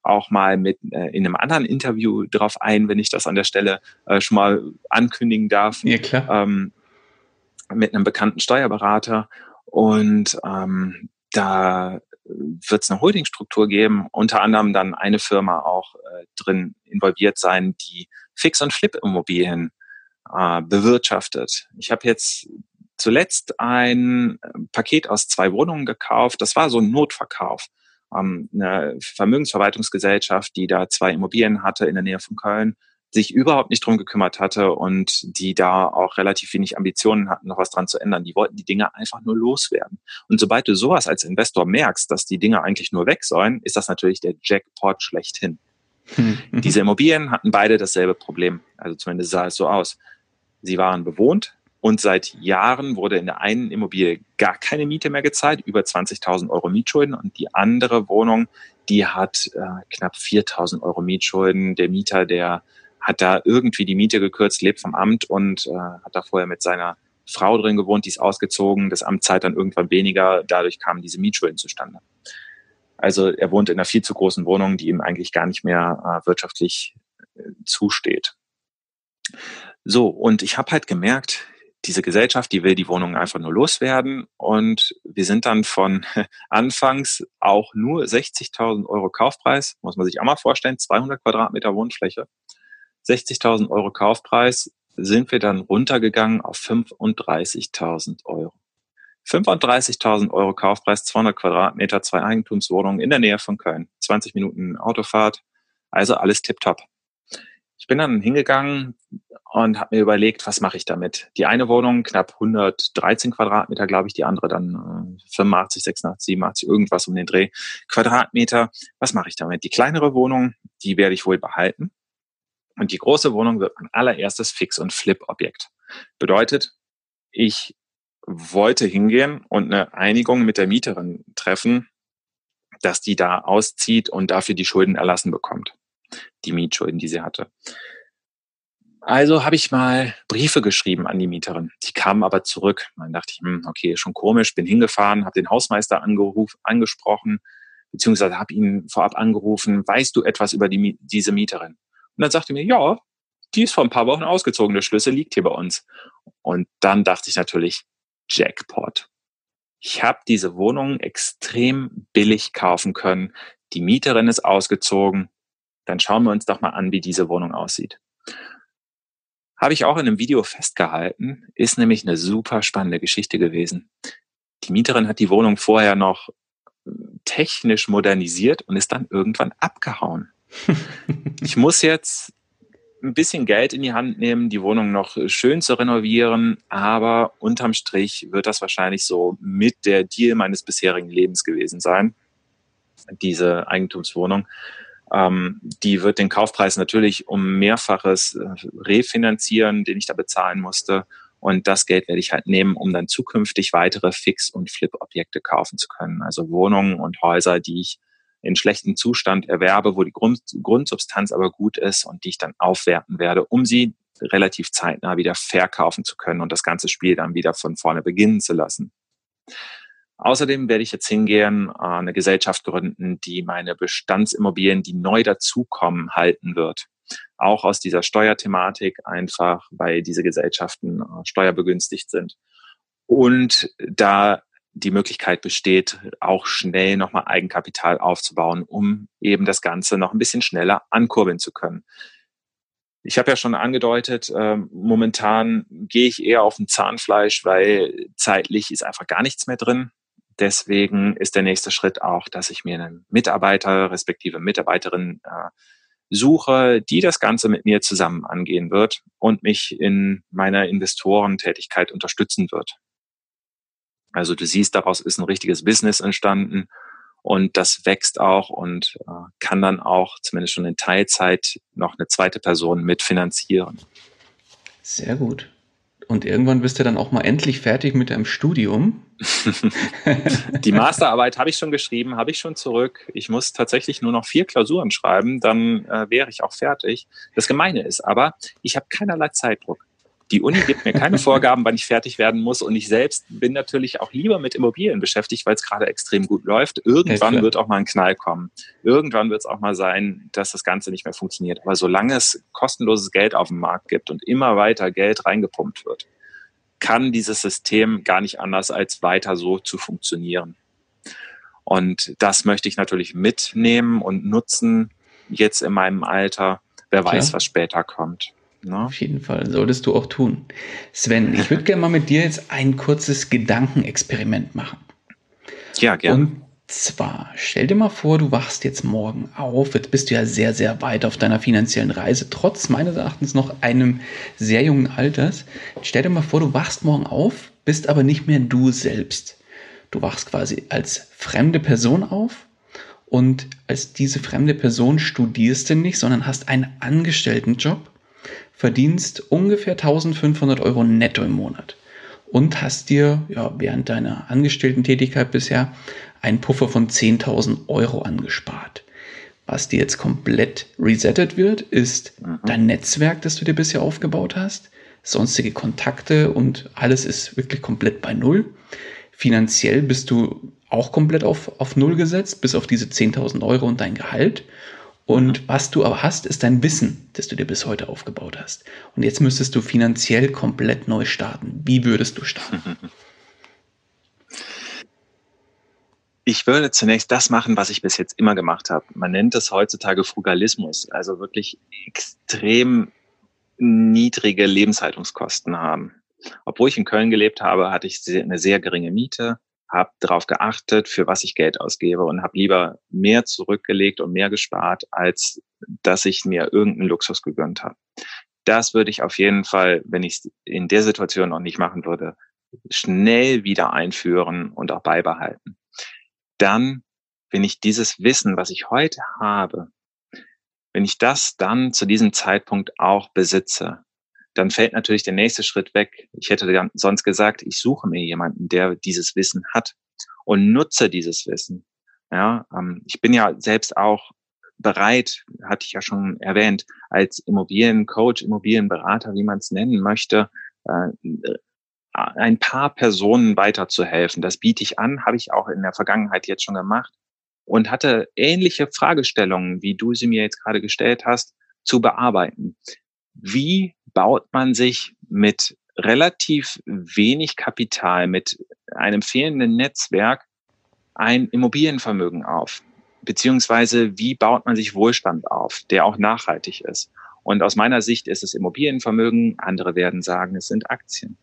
Speaker 2: auch mal mit äh, in einem anderen Interview drauf ein, wenn ich das an der Stelle äh, schon mal ankündigen darf.
Speaker 1: Ja, klar.
Speaker 2: Ähm, mit einem bekannten Steuerberater. Und ähm, da wird es eine Holdingstruktur geben, unter anderem dann eine Firma auch äh, drin involviert sein, die Fix- und Flip-Immobilien äh, bewirtschaftet. Ich habe jetzt zuletzt ein Paket aus zwei Wohnungen gekauft. Das war so ein Notverkauf ähm, eine Vermögensverwaltungsgesellschaft, die da zwei Immobilien hatte in der Nähe von Köln, sich überhaupt nicht drum gekümmert hatte und die da auch relativ wenig Ambitionen hatten, noch was dran zu ändern. Die wollten die Dinge einfach nur loswerden. Und sobald du sowas als Investor merkst, dass die Dinge eigentlich nur weg sollen, ist das natürlich der Jackpot schlechthin. Hm. <laughs> Diese Immobilien hatten beide dasselbe Problem. Also zumindest sah es so aus. Sie waren bewohnt, und seit Jahren wurde in der einen Immobilie gar keine Miete mehr gezahlt, über 20.000 Euro Mietschulden. Und die andere Wohnung, die hat äh, knapp 4.000 Euro Mietschulden. Der Mieter, der hat da irgendwie die Miete gekürzt, lebt vom Amt und äh, hat da vorher mit seiner Frau drin gewohnt, die ist ausgezogen. Das Amt zahlt dann irgendwann weniger. Dadurch kamen diese Mietschulden zustande. Also er wohnt in einer viel zu großen Wohnung, die ihm eigentlich gar nicht mehr äh, wirtschaftlich äh, zusteht. So, und ich habe halt gemerkt, diese Gesellschaft, die will die Wohnung einfach nur loswerden. Und wir sind dann von <laughs> anfangs auch nur 60.000 Euro Kaufpreis, muss man sich auch mal vorstellen, 200 Quadratmeter Wohnfläche, 60.000 Euro Kaufpreis sind wir dann runtergegangen auf 35.000 Euro. 35.000 Euro Kaufpreis, 200 Quadratmeter, zwei Eigentumswohnungen in der Nähe von Köln, 20 Minuten Autofahrt, also alles tipptopp. Ich bin dann hingegangen und habe mir überlegt, was mache ich damit? Die eine Wohnung knapp 113 Quadratmeter, glaube ich, die andere dann äh, 85, 86, 87, irgendwas um den Dreh Quadratmeter. Was mache ich damit? Die kleinere Wohnung, die werde ich wohl behalten. Und die große Wohnung wird mein allererstes Fix- und Flip-Objekt. Bedeutet, ich wollte hingehen und eine Einigung mit der Mieterin treffen, dass die da auszieht und dafür die Schulden erlassen bekommt die Mietschulden, die sie hatte. Also habe ich mal Briefe geschrieben an die Mieterin. Die kamen aber zurück. Dann dachte ich, hm, okay, schon komisch, bin hingefahren, habe den Hausmeister angeruf, angesprochen, beziehungsweise habe ihn vorab angerufen, weißt du etwas über die, diese Mieterin? Und dann sagte mir, ja, die ist vor ein paar Wochen ausgezogen, der Schlüssel liegt hier bei uns. Und dann dachte ich natürlich, Jackpot. Ich habe diese Wohnung extrem billig kaufen können. Die Mieterin ist ausgezogen dann schauen wir uns doch mal an, wie diese Wohnung aussieht. Habe ich auch in einem Video festgehalten, ist nämlich eine super spannende Geschichte gewesen. Die Mieterin hat die Wohnung vorher noch hm, technisch modernisiert und ist dann irgendwann abgehauen. <laughs> ich muss jetzt ein bisschen Geld in die Hand nehmen, die Wohnung noch schön zu renovieren, aber unterm Strich wird das wahrscheinlich so mit der Deal meines bisherigen Lebens gewesen sein, diese Eigentumswohnung. Ähm, die wird den Kaufpreis natürlich um mehrfaches äh, refinanzieren, den ich da bezahlen musste. Und das Geld werde ich halt nehmen, um dann zukünftig weitere Fix- und Flip-Objekte kaufen zu können. Also Wohnungen und Häuser, die ich in schlechtem Zustand erwerbe, wo die Grund, Grundsubstanz aber gut ist und die ich dann aufwerten werde, um sie relativ zeitnah wieder verkaufen zu können und das ganze Spiel dann wieder von vorne beginnen zu lassen. Außerdem werde ich jetzt hingehen, äh, eine Gesellschaft gründen, die meine Bestandsimmobilien, die neu dazukommen, halten wird. Auch aus dieser Steuerthematik einfach, weil diese Gesellschaften äh, steuerbegünstigt sind. Und da die Möglichkeit besteht, auch schnell nochmal Eigenkapital aufzubauen, um eben das Ganze noch ein bisschen schneller ankurbeln zu können. Ich habe ja schon angedeutet, äh, momentan gehe ich eher auf ein Zahnfleisch, weil zeitlich ist einfach gar nichts mehr drin. Deswegen ist der nächste Schritt auch, dass ich mir einen Mitarbeiter respektive Mitarbeiterin äh, suche, die das Ganze mit mir zusammen angehen wird und mich in meiner Investorentätigkeit unterstützen wird. Also du siehst, daraus ist ein richtiges Business entstanden und das wächst auch und äh, kann dann auch zumindest schon in Teilzeit noch eine zweite Person mitfinanzieren.
Speaker 1: Sehr gut. Und irgendwann bist du dann auch mal endlich fertig mit deinem Studium. <laughs>
Speaker 2: Die Masterarbeit habe ich schon geschrieben, habe ich schon zurück. Ich muss tatsächlich nur noch vier Klausuren schreiben, dann äh, wäre ich auch fertig. Das Gemeine ist aber, ich habe keinerlei Zeitdruck. Die Uni gibt mir keine <laughs> Vorgaben, wann ich fertig werden muss. Und ich selbst bin natürlich auch lieber mit Immobilien beschäftigt, weil es gerade extrem gut läuft. Irgendwann ja, wird auch mal ein Knall kommen. Irgendwann wird es auch mal sein, dass das Ganze nicht mehr funktioniert. Aber solange es kostenloses Geld auf dem Markt gibt und immer weiter Geld reingepumpt wird, kann dieses System gar nicht anders als weiter so zu funktionieren. Und das möchte ich natürlich mitnehmen und nutzen jetzt in meinem Alter. Wer weiß, was später kommt.
Speaker 1: Ne? Auf jeden Fall, solltest du auch tun. Sven, ich würde <laughs> gerne mal mit dir jetzt ein kurzes Gedankenexperiment machen.
Speaker 2: Ja, gerne.
Speaker 1: Und zwar, stell dir mal vor, du wachst jetzt morgen auf, jetzt bist du ja sehr, sehr weit auf deiner finanziellen Reise, trotz meines Erachtens noch einem sehr jungen Alters. Stell dir mal vor, du wachst morgen auf, bist aber nicht mehr du selbst. Du wachst quasi als fremde Person auf und als diese fremde Person studierst du nicht, sondern hast einen Angestelltenjob verdienst ungefähr 1500 Euro netto im Monat und hast dir ja, während deiner Angestellten-Tätigkeit bisher einen Puffer von 10.000 Euro angespart. Was dir jetzt komplett resettet wird, ist mhm. dein Netzwerk, das du dir bisher aufgebaut hast, sonstige Kontakte und alles ist wirklich komplett bei Null. Finanziell bist du auch komplett auf, auf Null gesetzt, bis auf diese 10.000 Euro und dein Gehalt. Und was du aber hast, ist dein Wissen, das du dir bis heute aufgebaut hast. Und jetzt müsstest du finanziell komplett neu starten. Wie würdest du starten? <laughs>
Speaker 2: Ich würde zunächst das machen, was ich bis jetzt immer gemacht habe. Man nennt es heutzutage Frugalismus, also wirklich extrem niedrige Lebenshaltungskosten haben. Obwohl ich in Köln gelebt habe, hatte ich eine sehr geringe Miete, habe darauf geachtet, für was ich Geld ausgebe und habe lieber mehr zurückgelegt und mehr gespart, als dass ich mir irgendeinen Luxus gegönnt habe. Das würde ich auf jeden Fall, wenn ich es in der Situation noch nicht machen würde, schnell wieder einführen und auch beibehalten. Dann, wenn ich dieses Wissen, was ich heute habe, wenn ich das dann zu diesem Zeitpunkt auch besitze, dann fällt natürlich der nächste Schritt weg. Ich hätte sonst gesagt, ich suche mir jemanden, der dieses Wissen hat und nutze dieses Wissen. Ja, ähm, ich bin ja selbst auch bereit, hatte ich ja schon erwähnt, als Immobiliencoach, Immobilienberater, wie man es nennen möchte, äh, ein paar Personen weiterzuhelfen. Das biete ich an, habe ich auch in der Vergangenheit jetzt schon gemacht und hatte ähnliche Fragestellungen, wie du sie mir jetzt gerade gestellt hast, zu bearbeiten. Wie baut man sich mit relativ wenig Kapital, mit einem fehlenden Netzwerk ein Immobilienvermögen auf? Beziehungsweise wie baut man sich Wohlstand auf, der auch nachhaltig ist? Und aus meiner Sicht ist es Immobilienvermögen, andere werden sagen, es sind Aktien.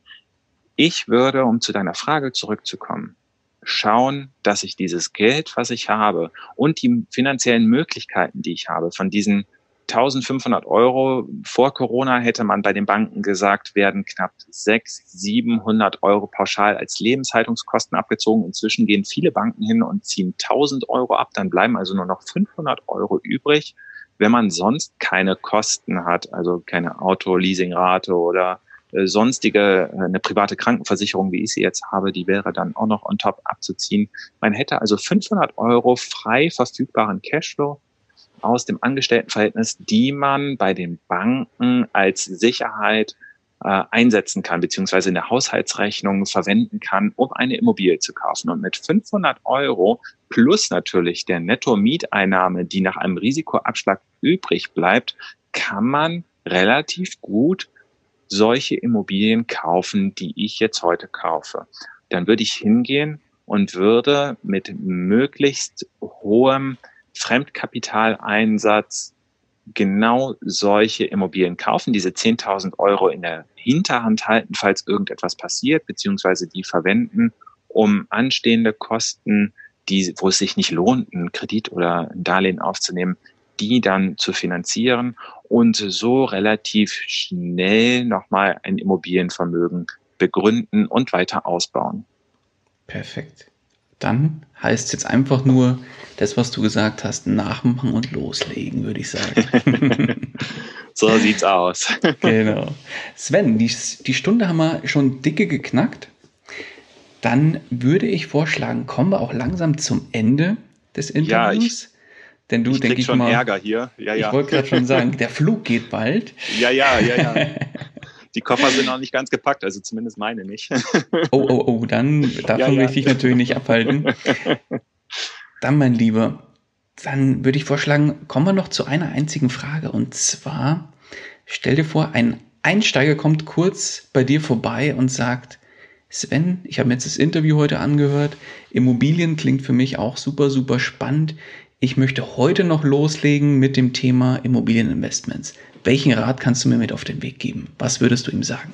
Speaker 2: Ich würde, um zu deiner Frage zurückzukommen, schauen, dass ich dieses Geld, was ich habe und die finanziellen Möglichkeiten, die ich habe, von diesen 1500 Euro vor Corona hätte man bei den Banken gesagt, werden knapp 600, 700 Euro pauschal als Lebenshaltungskosten abgezogen. Inzwischen gehen viele Banken hin und ziehen 1000 Euro ab. Dann bleiben also nur noch 500 Euro übrig, wenn man sonst keine Kosten hat, also keine Auto-Leasingrate oder äh, sonstige, äh, eine private Krankenversicherung, wie ich sie jetzt habe, die wäre dann auch noch on top abzuziehen. Man hätte also 500 Euro frei verfügbaren Cashflow aus dem Angestelltenverhältnis, die man bei den Banken als Sicherheit äh, einsetzen kann, beziehungsweise in der Haushaltsrechnung verwenden kann, um eine Immobilie zu kaufen. Und mit 500 Euro plus natürlich der Netto-Mieteinnahme, die nach einem Risikoabschlag übrig bleibt, kann man relativ gut solche Immobilien kaufen, die ich jetzt heute kaufe. Dann würde ich hingehen und würde mit möglichst hohem Fremdkapitaleinsatz genau solche Immobilien kaufen, diese 10.000 Euro in der Hinterhand halten, falls irgendetwas passiert, beziehungsweise die verwenden, um anstehende Kosten, die, wo es sich nicht lohnt, einen Kredit oder ein Darlehen aufzunehmen, die dann zu finanzieren und so relativ schnell nochmal ein Immobilienvermögen begründen und weiter ausbauen.
Speaker 1: Perfekt. Dann heißt es jetzt einfach nur, das, was du gesagt hast, nachmachen und loslegen, würde ich sagen. <laughs>
Speaker 2: so sieht's aus. <laughs>
Speaker 1: genau. Sven, die, die Stunde haben wir schon dicke geknackt. Dann würde ich vorschlagen, kommen wir auch langsam zum Ende des Interviews. Ja,
Speaker 2: ich, denn du, denke ich schon mal, Ärger hier.
Speaker 1: Ja, ja. Ich wollte gerade schon sagen, der <laughs> Flug geht bald.
Speaker 2: Ja, ja, ja, ja. Die Koffer sind noch nicht ganz gepackt, also zumindest meine nicht. <laughs>
Speaker 1: Oh, oh, oh, dann davon ja, ja. möchte ich natürlich nicht abhalten. Dann, mein Lieber, dann würde ich vorschlagen, kommen wir noch zu einer einzigen Frage. Und zwar, stell dir vor, ein Einsteiger kommt kurz bei dir vorbei und sagt, Sven, ich habe mir jetzt das Interview heute angehört. Immobilien klingt für mich auch super, super spannend ich möchte heute noch loslegen mit dem Thema Immobilieninvestments. Welchen Rat kannst du mir mit auf den Weg geben? Was würdest du ihm sagen?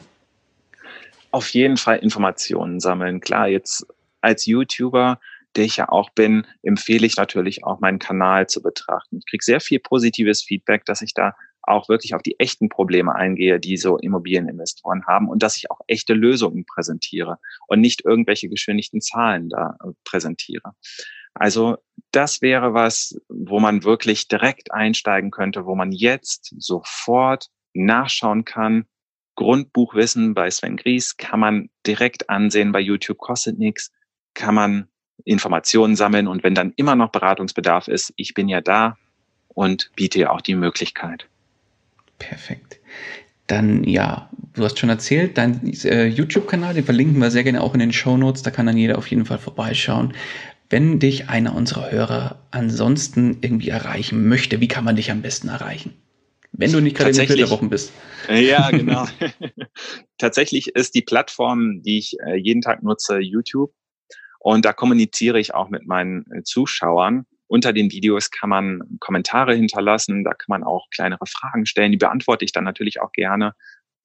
Speaker 2: Auf jeden Fall Informationen sammeln. Klar, jetzt als YouTuber, der ich ja auch bin, empfehle ich natürlich auch meinen Kanal zu betrachten. Ich kriege sehr viel positives Feedback, dass ich da auch wirklich auf die echten Probleme eingehe, die so Immobilieninvestoren haben und dass ich auch echte Lösungen präsentiere und nicht irgendwelche geschönigten Zahlen da präsentiere. Also das wäre was, wo man wirklich direkt einsteigen könnte, wo man jetzt sofort nachschauen kann. Grundbuchwissen bei Sven Gries kann man direkt ansehen bei YouTube, kostet nichts, kann man Informationen sammeln und wenn dann immer noch Beratungsbedarf ist, ich bin ja da und biete auch die Möglichkeit.
Speaker 1: Perfekt. Dann ja, du hast schon erzählt, dein äh, YouTube-Kanal, den verlinken wir sehr gerne auch in den Show Notes, da kann dann jeder auf jeden Fall vorbeischauen. Wenn dich einer unserer Hörer ansonsten irgendwie erreichen möchte, wie kann man dich am besten erreichen? Wenn du nicht gerade in den Flitterwochen bist.
Speaker 2: Ja, <laughs> genau. <laughs> Tatsächlich ist die Plattform, die ich äh, jeden Tag nutze, YouTube. Und da kommuniziere ich auch mit meinen äh, Zuschauern. unter den Videos kann man Kommentare hinterlassen, da kann man auch kleinere Fragen stellen, die beantworte ich dann natürlich auch gerne.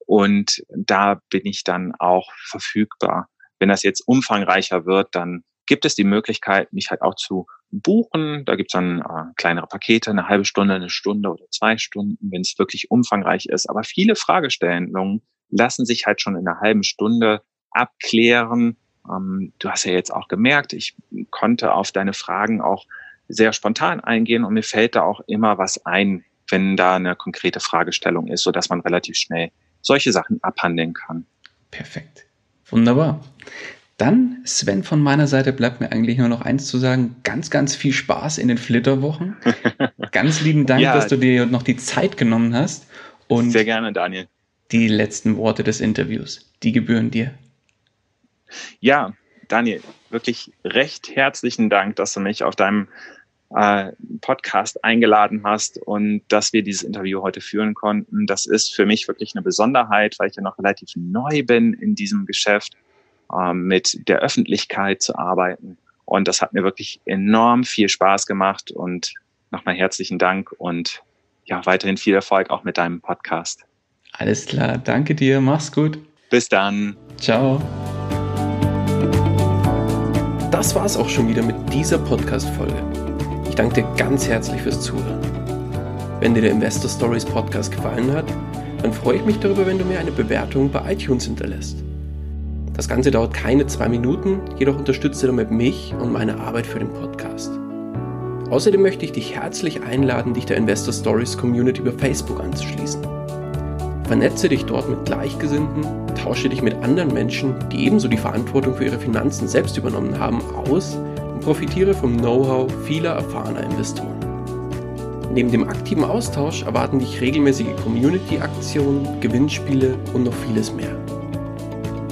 Speaker 2: Und da bin ich dann auch verfügbar. Wenn das jetzt umfangreicher wird, dann gibt es die Möglichkeit, mich halt auch zu buchen. Da gibt es dann äh, kleinere Pakete, eine halbe Stunde, eine Stunde oder zwei Stunden, wenn es wirklich umfangreich ist. Aber viele Fragestellungen lassen sich halt schon in einer halben Stunde abklären. Ähm, du hast ja jetzt auch gemerkt, ich konnte auf deine Fragen auch sehr spontan eingehen und mir fällt da auch immer was ein, wenn da eine konkrete Fragestellung ist, so dass man relativ schnell solche Sachen abhandeln kann.
Speaker 3: Perfekt. Wunderbar. Dann, Sven, von meiner Seite bleibt mir eigentlich nur noch eins zu sagen. Ganz, ganz viel Spaß in den Flitterwochen. <laughs> ganz lieben Dank, ja, dass du dir noch die Zeit genommen hast.
Speaker 2: Und sehr gerne, Daniel.
Speaker 3: Die letzten Worte des Interviews, die gebühren dir.
Speaker 2: Ja, Daniel, wirklich recht herzlichen Dank, dass du mich auf deinem äh, Podcast eingeladen hast und dass wir dieses Interview heute führen konnten. Das ist für mich wirklich eine Besonderheit, weil ich ja noch relativ neu bin in diesem Geschäft ähm, mit der Öffentlichkeit zu arbeiten. Und das hat mir wirklich enorm viel Spaß gemacht und nochmal herzlichen Dank und ja, weiterhin viel Erfolg auch mit deinem Podcast.
Speaker 3: Alles klar, danke dir, mach's gut.
Speaker 2: Bis dann.
Speaker 3: Ciao. Das war's auch schon wieder mit dieser Podcast-Folge. Ich danke dir ganz herzlich fürs Zuhören. Wenn dir der Investor Stories Podcast gefallen hat, dann freue ich mich darüber, wenn du mir eine Bewertung bei iTunes hinterlässt. Das Ganze dauert keine zwei Minuten, jedoch unterstützt ihr damit mich und meine Arbeit für den Podcast. Außerdem möchte ich dich herzlich einladen, dich der Investor Stories Community über Facebook anzuschließen. Vernetze dich dort mit Gleichgesinnten, tausche dich mit anderen Menschen, die ebenso die Verantwortung für ihre Finanzen selbst übernommen haben, aus und profitiere vom Know-how vieler erfahrener Investoren. Neben dem aktiven Austausch erwarten dich regelmäßige Community-Aktionen, Gewinnspiele und noch vieles mehr.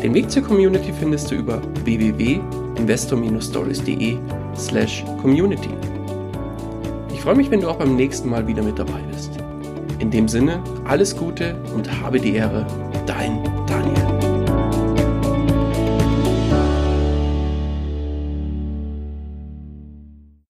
Speaker 3: Den Weg zur Community findest du über www.investor-stories.de slash community. Ich freue mich, wenn du auch beim nächsten Mal wieder mit dabei bist. In dem Sinne, alles Gute und habe die Ehre, dein Daniel.